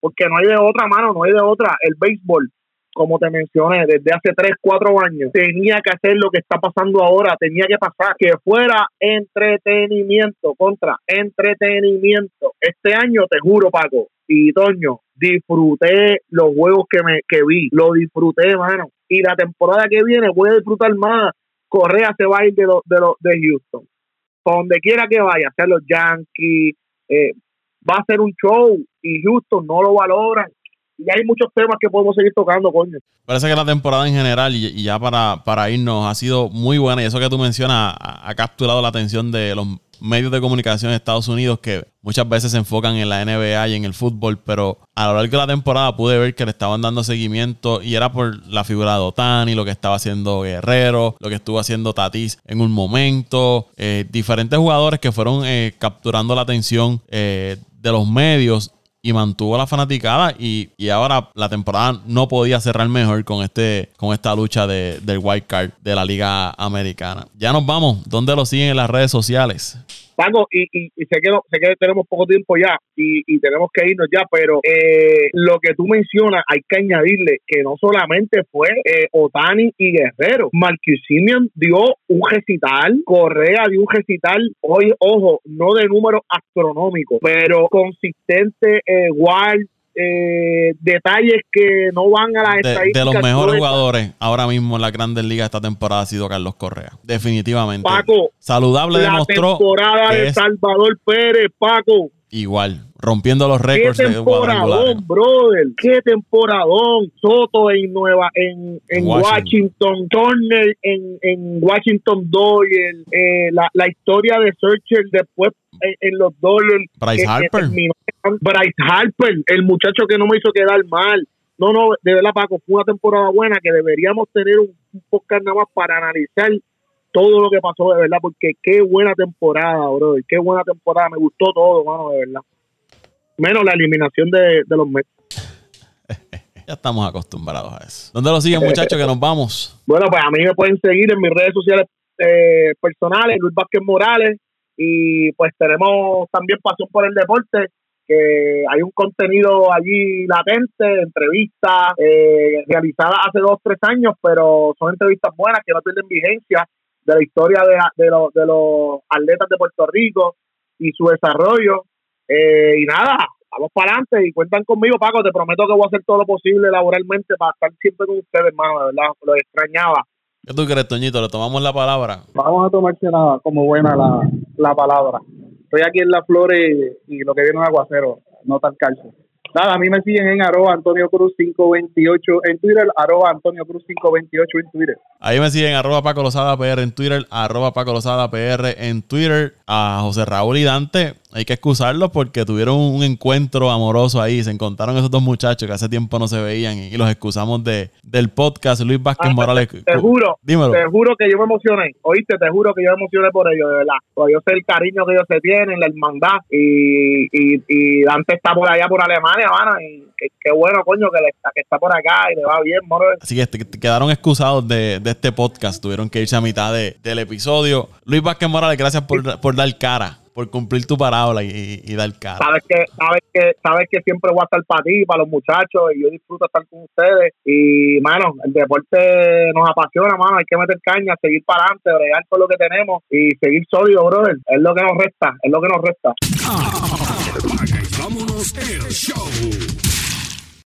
porque no hay de otra mano, no hay de otra. El béisbol, como te mencioné, desde hace 3, 4 años, tenía que hacer lo que está pasando ahora, tenía que pasar, que fuera entretenimiento, contra entretenimiento. Este año, te juro, Paco y Toño, disfruté los juegos que me que vi, lo disfruté, mano. Y la temporada que viene voy a disfrutar más. Correa se va a ir de, los de, de Houston. donde quiera que vaya, sea los Yankees, eh, va a ser un show y Houston no lo valoran. Y hay muchos temas que podemos seguir tocando, coño. Parece que la temporada en general, y, ya para, para irnos, ha sido muy buena. Y eso que tú mencionas ha, ha capturado la atención de los medios de comunicación de Estados Unidos que muchas veces se enfocan en la NBA y en el fútbol, pero a lo largo de la temporada pude ver que le estaban dando seguimiento y era por la figura de Otani, lo que estaba haciendo Guerrero, lo que estuvo haciendo Tatis en un momento, eh, diferentes jugadores que fueron eh, capturando la atención eh, de los medios y mantuvo la fanaticada y, y, ahora la temporada no podía cerrar mejor con este con esta lucha de, del wild card de la liga americana. Ya nos vamos. ¿Dónde lo siguen en las redes sociales? Paco, y, y, sé, que sé que tenemos poco tiempo ya y, y tenemos que irnos ya, pero eh, lo que tú mencionas hay que añadirle que no solamente fue eh, Otani y Guerrero, Marcus Simeon dio un recital, Correa dio un recital, hoy, ojo, no de números astronómicos, pero consistente, eh, eh, detalles que no van a la estadística. De, los mejores jugadores ahora mismo en la Grandes Ligas esta temporada ha sido Carlos Correa. Definitivamente. Paco. Saludable la demostró. temporada de Salvador Pérez, Paco. Igual, rompiendo los récords ¿Qué temporadón, brother? ¿Qué temporadón? Soto en Nueva, en, en Washington, Turner en, en Washington Doyle, eh, la, la historia de Searcher después en, en los Dodgers. Bryce que, Harper. Bryce Harper, el muchacho que no me hizo quedar mal. No, no, de verdad, Paco, fue una temporada buena que deberíamos tener un, un podcast nada más para analizar todo lo que pasó, de verdad, porque qué buena temporada, bro, qué buena temporada, me gustó todo, mano, de verdad. Menos la eliminación de, de los Mets. ya estamos acostumbrados a eso. ¿Dónde lo siguen, muchachos, que nos vamos? Bueno, pues a mí me pueden seguir en mis redes sociales eh, personales, Luis Vázquez Morales, y pues tenemos también pasión por el deporte que hay un contenido allí latente, entrevistas eh, realizadas hace dos, tres años, pero son entrevistas buenas que no pierden vigencia de la historia de, de, los, de los atletas de Puerto Rico y su desarrollo. Eh, y nada, vamos para adelante y cuentan conmigo, Paco. Te prometo que voy a hacer todo lo posible laboralmente para estar siempre con ustedes, hermano. De verdad, lo extrañaba. ¿Qué tú crees, Toñito? ¿Le tomamos la palabra? Vamos a tomarse nada como buena la, la palabra. Estoy aquí en Las Flores y lo que viene es aguacero, no tan calcio. Nada, a mí me siguen en arroba Antonio Cruz 528 en Twitter, arroba Antonio Cruz 528 en Twitter. Ahí me siguen arroba Paco Lozada PR en Twitter, arroba Paco Lozada PR en Twitter. A José Raúl y Dante, hay que excusarlos porque tuvieron un encuentro amoroso ahí. Se encontraron esos dos muchachos que hace tiempo no se veían y, los excusamos de, del podcast. Luis Vázquez Ah, Morales. Te, te juro, Dímelo. te juro que yo me emocioné. Oíste, te juro que yo me emocioné por ellos, de verdad. Porque yo sé el cariño que ellos se tienen, la hermandad. Y, y, y Dante está por allá, por Alemania, mano. Y qué, bueno, coño, que, le está, que está por acá y le va bien, moro. Así que te- te quedaron excusados de, de este podcast. Tuvieron que irse a mitad de- del episodio. Luis Vázquez Morales, gracias por, por dar cara, por cumplir tu parábola y, y dar cara. Sabes que, sabes que, sabes que siempre voy a estar para ti, para los muchachos, y yo disfruto estar con ustedes. Y, mano, el deporte nos apasiona, mano. Hay que meter caña, seguir para adelante, bregar con lo que tenemos y seguir sólido, brother. Es lo que nos resta, es lo que nos resta. Vámonos el show.